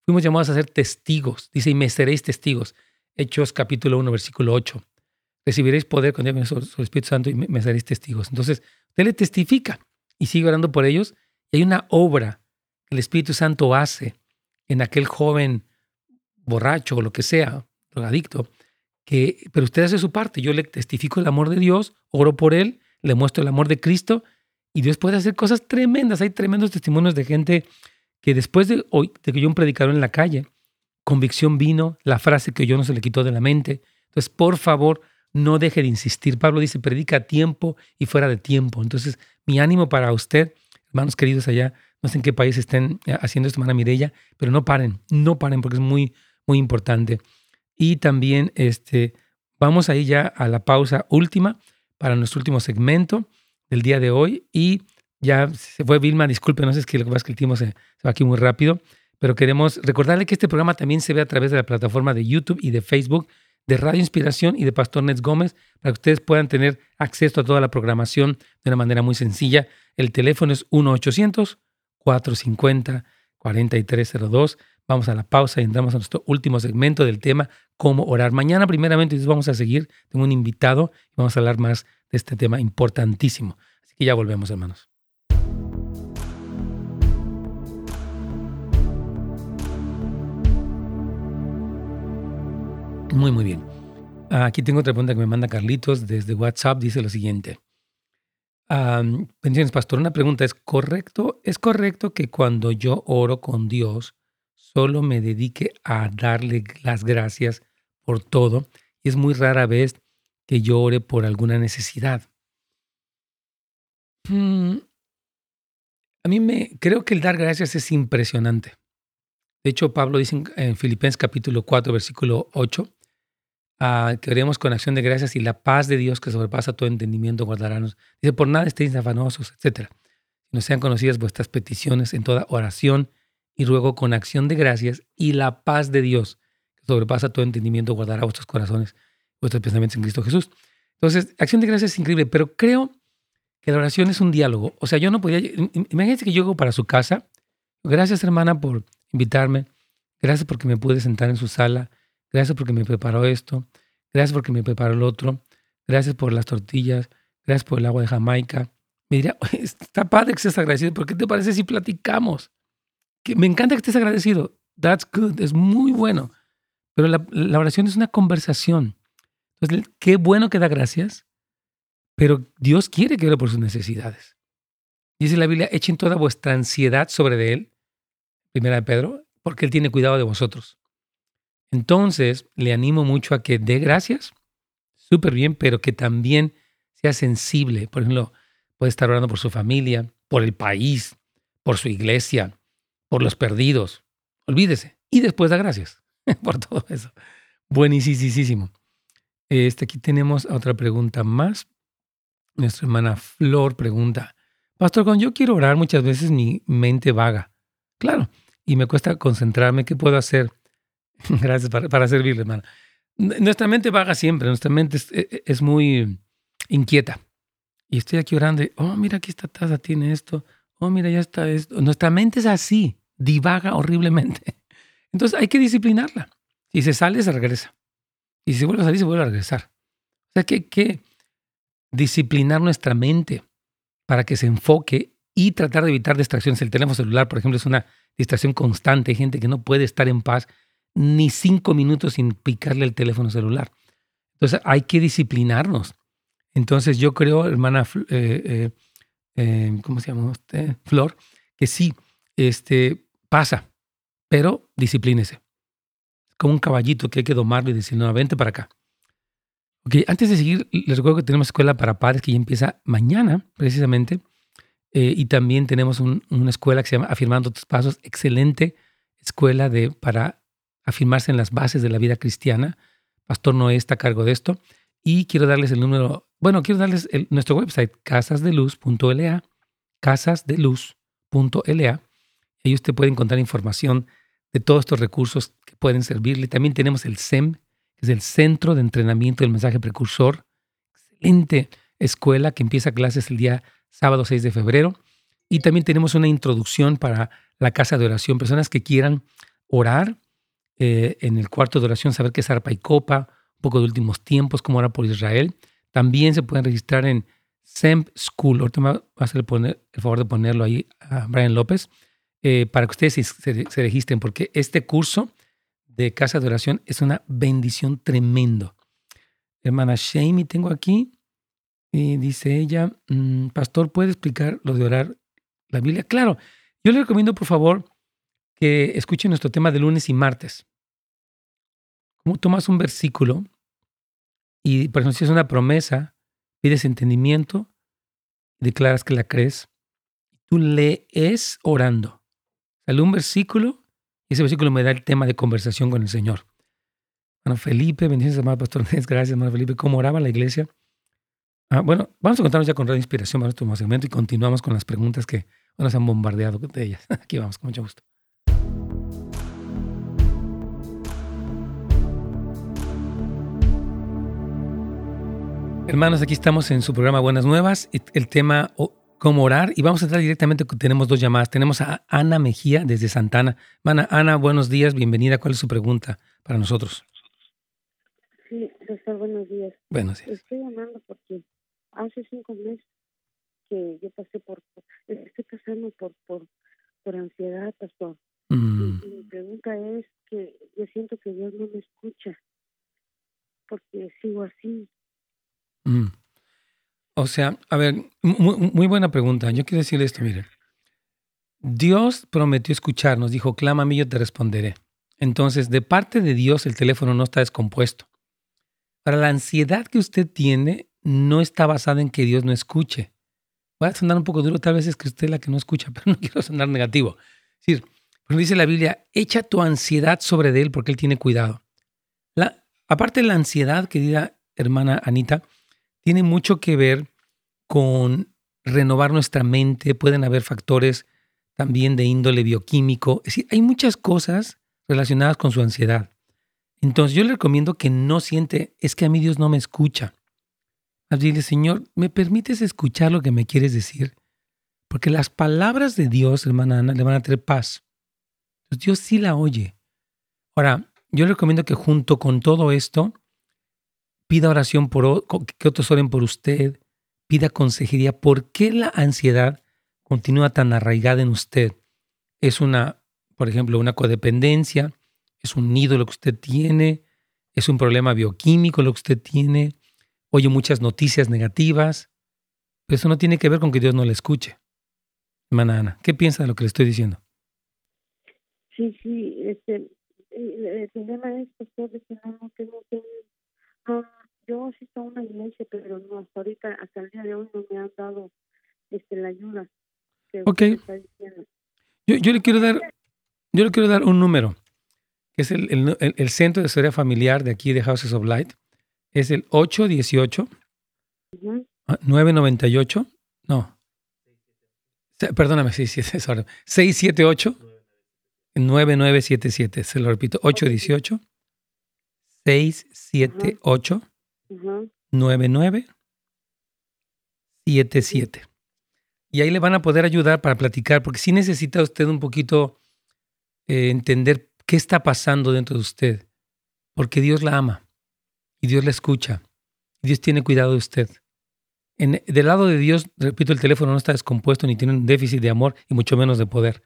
fuimos llamados a ser testigos. Dice, y me seréis testigos. Hechos capítulo 1, versículo 8. Recibiréis poder cuando venga el Espíritu Santo y me, seréis testigos. Entonces, usted le testifica y sigue orando por ellos. Y hay una obra que el Espíritu Santo hace en aquel joven borracho o lo que sea, drogadicto, que, pero usted hace su parte. Yo le testifico el amor de Dios, oro por él, le muestro el amor de Cristo y Dios puede hacer cosas tremendas. Hay tremendos testimonios de gente que después de, hoy, de que yo un predicador en la calle, convicción vino, la frase que yo no se le quitó de la mente. Entonces, por favor, no deje de insistir. Pablo dice, predica a tiempo y fuera de tiempo. Entonces, mi ánimo para usted, hermanos queridos allá, no sé en qué país estén eh, haciendo esto, hermana Mirella, pero no paren, no paren porque es muy, muy importante. Y también este, vamos ahí ya a la pausa última para nuestro último segmento del día de hoy. Y ya se fue Vilma, disculpe, no sé, es que lo que pasa es que el tiempo se, se va aquí muy rápido, pero queremos recordarle que este programa también se ve a través de la plataforma de YouTube y de Facebook de Radio Inspiración y de Pastor Nets Gómez para que ustedes puedan tener acceso a toda la programación de una manera muy sencilla. El teléfono es 1-800-450-4302. Vamos a la pausa y entramos a nuestro último segmento del tema, cómo orar. Mañana primeramente vamos a seguir, tengo un invitado y vamos a hablar más este tema importantísimo. Así que ya volvemos, hermanos. Muy, muy bien. Aquí tengo otra pregunta que me manda Carlitos desde WhatsApp. Dice lo siguiente. Pensiones, pastor, una pregunta. ¿Es correcto, ¿Es correcto que cuando yo oro con Dios solo me dedique a darle las gracias por todo? Y es muy rara vez que yo ore por alguna necesidad. Mm, a mí me creo que el dar gracias es impresionante. De hecho, Pablo dice en Filipenses capítulo 4, versículo 8, uh, que oremos con acción de gracias y la paz de Dios que sobrepasa todo entendimiento guardará. Dice, por nada estéis afanosos, etc. No sean conocidas vuestras peticiones en toda oración y ruego con acción de gracias y la paz de Dios que sobrepasa todo entendimiento guardará vuestros corazones, vuestros pensamientos en Cristo Jesús. Entonces, acción de gracias es increíble, pero creo que la oración es un diálogo. O sea, yo no podía, imagínense que yo llego para su casa, gracias hermana por invitarme, gracias porque me pude sentar en su sala, Gracias porque me preparó esto. Gracias porque me preparó el otro. Gracias por las tortillas. Gracias por el agua de Jamaica. Me diría, está padre que estés agradecido. ¿Por qué te parece si platicamos? Que me encanta que estés agradecido. That's good. Es muy bueno. Pero la, la oración es una conversación. Entonces, qué bueno que da gracias. Pero Dios quiere que ore por sus necesidades. Dice la Biblia, echen toda vuestra ansiedad sobre de Él, primera de Pedro, porque Él tiene cuidado de vosotros. Entonces, le animo mucho a que dé gracias, súper bien, pero que también sea sensible. Por ejemplo, puede estar orando por su familia, por el país, por su iglesia, por los perdidos. Olvídese. Y después da gracias (laughs) por todo eso. Buenísimo. Este, aquí tenemos otra pregunta más. Nuestra hermana Flor pregunta, Pastor, cuando yo quiero orar muchas veces mi mente vaga. Claro, y me cuesta concentrarme. ¿Qué puedo hacer? (laughs) Gracias para, servirle, hermano. Nuestra mente vaga siempre, nuestra mente e, e, es, muy inquieta. Y estoy aquí orando, oh, mira, aquí esta taza tiene esto, oh, mira, ya está esto. Nuestra mente es así, divaga horriblemente. (laughs) Entonces hay que disciplinarla. Si se sale, se regresa. Y si vuelve a salir, se vuelve a regresar. O sea que hay que disciplinar nuestra mente para que se enfoque y tratar de evitar distracciones. El teléfono celular, por ejemplo, es una distracción constante. Hay gente que no puede estar en paz ni cinco minutos sin picarle el teléfono celular. Entonces hay que disciplinarnos. Entonces yo creo, hermana, eh, eh, eh, ¿cómo se llama usted? Flor, que sí, este, pasa, pero disciplínese. Como un caballito que hay que domarlo y decir, no, vente para acá. Ok, antes de seguir, les recuerdo que tenemos escuela para padres que ya empieza mañana, precisamente. y también tenemos una escuela que se llama Afirmando tus Pasos, excelente escuela de, para afirmarse en las bases de la vida cristiana. Pastor Noé está a cargo de esto. Y quiero darles el número, bueno, quiero darles nuestro website, casasdeluz.la, casasdeluz.la. Ahí usted puede encontrar información de todos estos recursos que pueden servirle. También tenemos el SEM, que es el Centro de Entrenamiento del Mensaje Precursor. Excelente escuela que empieza clases el día sábado 6 de febrero. Y también tenemos una introducción para la casa de oración. Personas que quieran orar eh, en el cuarto de oración, saber qué es arpa y copa, un poco de últimos tiempos, cómo orar por Israel. También se pueden registrar en SEMP School. Ahorita me va a hacer el, favor de ponerlo ahí a Brian López eh, para que ustedes se, registren, porque este curso de casa de oración es una bendición tremendo. Hermana Shamey tengo aquí, y dice ella, mm, Pastor, ¿puede explicar lo de orar la Biblia? Claro, yo le recomiendo, por favor, que escuchen nuestro tema de lunes y martes. Tomas un versículo y, por una promesa, pides entendimiento, declaras que la crees, tú lees orando. Sale un versículo y ese versículo me da el tema de conversación con el Señor. Bueno, Felipe, bendiciones, hermano Pastor Gracias, hermano Felipe. ¿Cómo oraba la iglesia? Ah, bueno, vamos a contarnos ya con Radio Inspiración, vamos a segmento y continuamos con las preguntas que nos han bombardeado de ellas. (laughs) Aquí vamos, con mucho gusto. Hermanos, aquí estamos en su programa Buenas Nuevas, el tema cómo orar y vamos a entrar directamente, tenemos dos llamadas. Tenemos a Ana Mejía desde Santana. Ana, Ana, buenos días, bienvenida. ¿Cuál es su pregunta para nosotros? Sí, doctor, buenos días. Buenos días. Estoy llamando porque hace cinco meses que yo pasé por, estoy pasando por, por, por ansiedad, pastor. Mm. Y, mi pregunta es que yo siento que Dios no me escucha porque sigo así. Mm. O sea, a ver, muy, buena pregunta. Yo quiero decirle esto, mire. Dios prometió escucharnos, dijo, clama a yo te responderé. Entonces, de parte de Dios, el teléfono no está descompuesto. Para la ansiedad que usted tiene, no está basada en que Dios no escuche. Va a sonar un poco duro, tal vez es que usted es la que no escucha, (laughs) pero no quiero sonar negativo. Es decir, dice la Biblia, echa tu ansiedad sobre él porque él tiene cuidado. Aparte de la ansiedad, querida hermana Anita, tiene mucho que ver con renovar nuestra mente, pueden haber factores también de índole bioquímico. Es decir, hay muchas cosas relacionadas con su ansiedad. Entonces yo le recomiendo que no siente, es que a mí Dios no me escucha. Dile, Señor, ¿me permites escuchar lo que me quieres decir? Porque las palabras de Dios, hermana Ana, le van a traer paz. Dios sí la oye. Ahora, yo le recomiendo que junto con todo esto, pida oración por que otros oren por usted, pida consejería. ¿Por qué la ansiedad continúa tan arraigada en usted? Es una, por ejemplo, una codependencia, es un nido lo que usted tiene, es un problema bioquímico lo que usted tiene, oye muchas noticias negativas, pero eso no tiene que ver con que Dios no le escuche. Hermana Ana, ¿qué piensa de lo que le estoy diciendo? Sí, sí, este, el problema es que no que, yo asisto a una iglesia, pero no, hasta ahorita, hasta el día de hoy no me han dado este, la ayuda. Que ok. Yo, yo, le quiero dar, yo le quiero dar un número, que es el, el, el Centro de Seguridad Familiar de aquí de Houses of Light. Es el 818 998 ah, no. Perdóname sí, sí, es 678 9977 se lo repito 818 678 9977 y ahí le van a poder ayudar para platicar porque si necesita usted un poquito eh, entender qué está pasando dentro de usted porque Dios la ama y Dios le escucha. Dios tiene cuidado de usted. En, del lado de Dios, repito, el teléfono no está descompuesto ni tiene un déficit de amor y mucho menos de poder.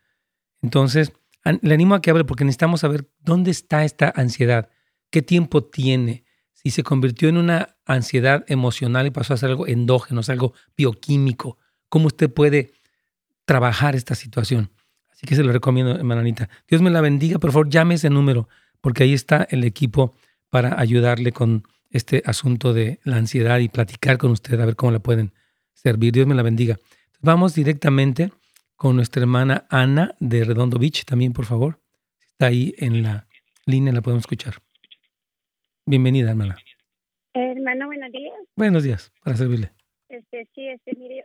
Entonces, le animo a que hable porque necesitamos saber dónde está esta ansiedad, qué tiempo tiene, si se convirtió en una ansiedad emocional y pasó a ser algo endógeno, algo bioquímico, cómo usted puede trabajar esta situación. Así que se lo recomiendo, hermana Anita. Dios me la bendiga, por favor, llame ese número, porque ahí está el equipo para ayudarle con este asunto de la ansiedad y platicar con usted a ver cómo le pueden servir. Dios me la bendiga. Vamos directamente con nuestra hermana Ana de Redondo Beach, también por favor. Está ahí en la línea, la podemos escuchar. Bienvenida, hermana. hermano, buenos días. Buenos días, para servirle. Este, sí, este, mire,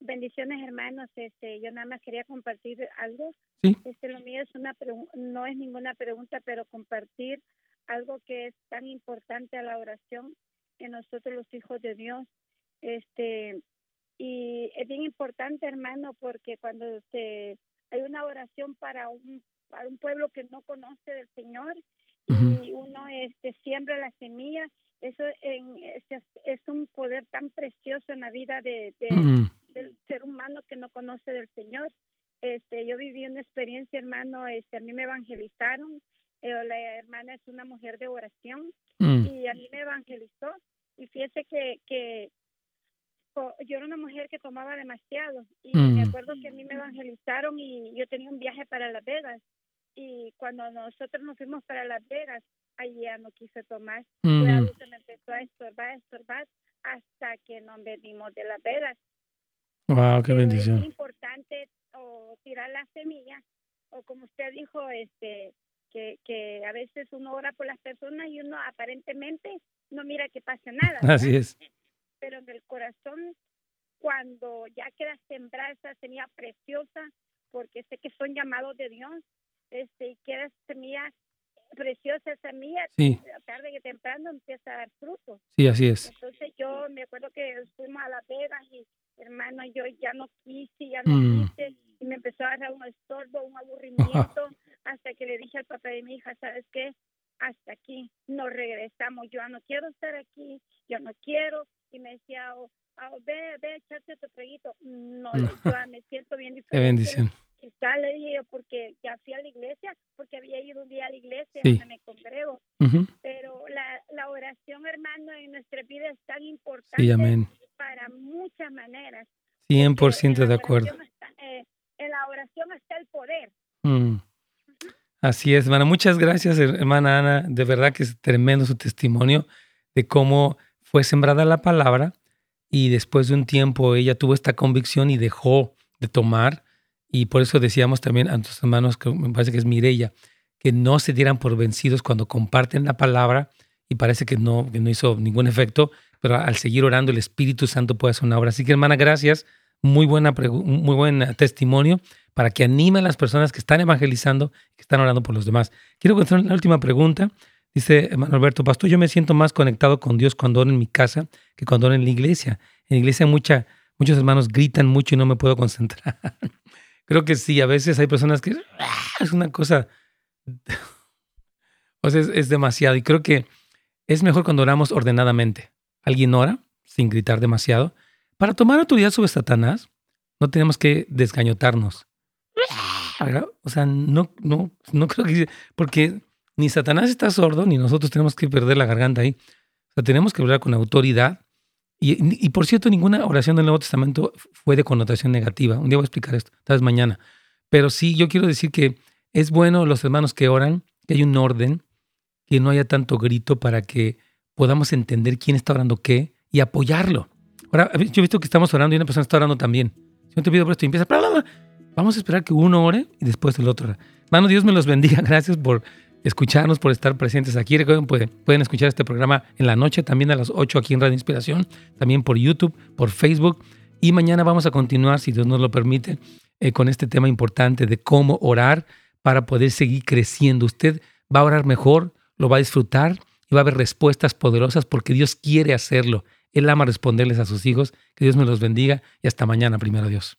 bendiciones, hermanos. Este, yo nada más quería compartir algo. Sí. Este, lo mío es una no es ninguna pregunta, pero compartir algo que es tan importante a la oración en nosotros los hijos de Dios. Este, y es bien importante, hermano, porque cuando se, hay una oración para un para un pueblo que no conoce del Señor y uno este siembra la semilla. Eso en, es, un poder tan precioso en la vida de, del ser humano que no conoce del Señor. Este yo viví una experiencia hermano este a mí me evangelizaron eh, la hermana es una mujer de oración mm. y a mí me evangelizó. Y fíjese que, que yo era una mujer que tomaba demasiado y me mm. acuerdo que a mí me evangelizaron y yo tenía un viaje para Las Vegas y cuando nosotros nos fuimos para Las Vegas, allí ya no quise tomar, mm. se me empezó a estorbar, a estorbar hasta que nos venimos de Las Vegas. Wow, qué bendición. Es importante o tirar la semilla o como usted dijo, este que, que a veces uno ora por las personas y uno aparentemente no mira que pase nada. Así es pero en el corazón, cuando ya queda sembrada esa semilla preciosa, porque sé que son llamados de Dios, este, y queda semilla preciosa, semilla, sí. tarde que temprano empieza a dar fruto. Sí, así es. Entonces yo me acuerdo que fuimos a la Vegas y hermano, yo ya no quise, ya no mm. quise, y me empezó a dar un estorbo, un (laughs) aburrimiento, hasta que le dije al papá de mi hija, ¿sabes qué? Hasta aquí, nos regresamos, yo no quiero estar aquí, yo no quiero, y me decía, oh, oh, ve, ve, echate tu traguito. No, (laughs) yo me siento bien diferente. Qué bendición. Quizá le dije porque ya fui a la iglesia, porque había ido un día a la iglesia, sí. me congrego. Pero la, la oración, hermano, en nuestra vida es tan importante para muchas maneras. 100% de acuerdo. Eh, en la oración está el poder. Mm. Así es, hermana. Muchas gracias, hermana Ana. De verdad que es tremendo su testimonio de cómo fue sembrada la palabra y después de un tiempo ella tuvo esta convicción y dejó de tomar. Y por eso decíamos también a nuestros hermanos, que me parece que es Mirella, que no se dieran por vencidos cuando comparten la palabra y parece que no, que no hizo ningún efecto, pero al seguir orando el Espíritu Santo puede hacer una obra. Así que hermana, gracias. Muy, buena muy buen testimonio para que anime a las personas que están evangelizando, que están orando por los demás. Quiero contestar la última pregunta. Dice Manuel Alberto, pastor, yo me siento más conectado con Dios cuando oro en mi casa que cuando oro en la iglesia. En la iglesia mucha, muchos hermanos gritan mucho y no me puedo concentrar. (laughs) Creo que sí, a veces hay personas que ah, es una cosa, (laughs) o sea, es, demasiado. Y creo que es mejor cuando oramos ordenadamente. Alguien ora sin gritar demasiado. Para tomar autoridad sobre Satanás, no tenemos que desgañotarnos. O sea, no, no, no creo que... Porque ni Satanás está sordo, ni nosotros tenemos que perder la garganta ahí. O sea, tenemos que hablar con autoridad. Y, por cierto, ninguna oración del Nuevo Testamento fue de connotación negativa. Un día voy a explicar esto, tal vez mañana. Pero sí, yo quiero decir que es bueno los hermanos que oran, que hay un orden, que no haya tanto grito para que podamos entender quién está orando qué y apoyarlo. Ahora, yo he visto que estamos orando y una persona está orando también. No te pido por esto y empieza, vamos a esperar que uno ore y después el otro. Hermano, Dios me los bendiga. (laughs) Gracias por escucharnos, por estar presentes aquí. Recuerden, pueden, pueden escuchar este programa en la noche, también a las 8 aquí en Radio Inspiración, también por YouTube, por Facebook. Y mañana vamos a continuar, si Dios nos lo permite, eh, con este tema importante de cómo orar para poder seguir creciendo. Usted va a orar mejor, lo va a disfrutar y va a haber respuestas poderosas porque Dios quiere hacerlo. Él ama responderles a sus hijos. Que Dios me los bendiga y hasta mañana, primero Dios.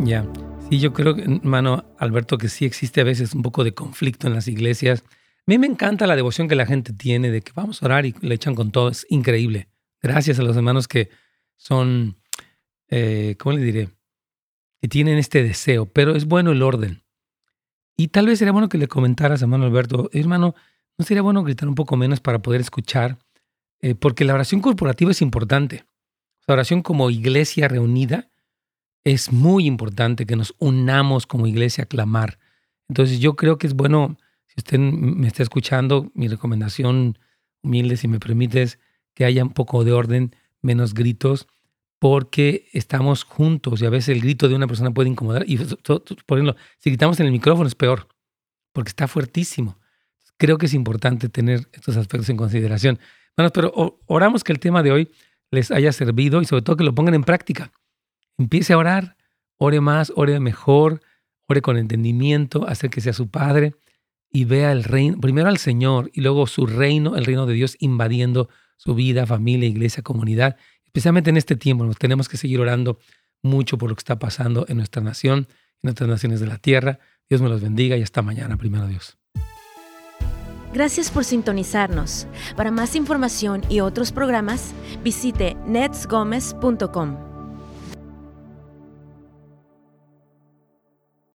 Ya. Sí, yo creo, hermano Alberto, que sí existe a veces un poco de conflicto en las iglesias. A mí me encanta la devoción que la gente tiene de que vamos a orar y le echan con todo. Es increíble. Gracias a los hermanos que son, eh, ¿cómo le diré? Que tienen este deseo, pero es bueno el orden. Y tal vez sería bueno que le comentaras, hermano Alberto, hermano, ¿no sería bueno gritar un poco menos para poder escuchar? Eh, porque la oración corporativa es importante. La oración como iglesia reunida es muy importante que nos unamos como iglesia a clamar. Entonces yo creo que es bueno, si usted me está escuchando, mi recomendación humilde, si me permites, que haya un poco de orden, menos gritos, porque estamos juntos y a veces el grito de una persona puede incomodar. Y por ejemplo, si gritamos en el micrófono es peor, porque está fuertísimo. Creo que es importante tener estos aspectos en consideración. Bueno, pero oramos que el tema de hoy les haya servido y sobre todo que lo pongan en práctica. Empiece a orar, ore más, ore mejor, ore con entendimiento, hacer que sea su Padre y vea el reino, primero al Señor y luego su reino, el reino de Dios invadiendo su vida, familia, iglesia, comunidad, especialmente en este tiempo. Tenemos que seguir orando mucho por lo que está pasando en nuestra nación, en otras naciones de la tierra. Dios me los bendiga y hasta mañana, primero Dios. Gracias por sintonizarnos. Para más información y otros programas, visite netsgomez.com.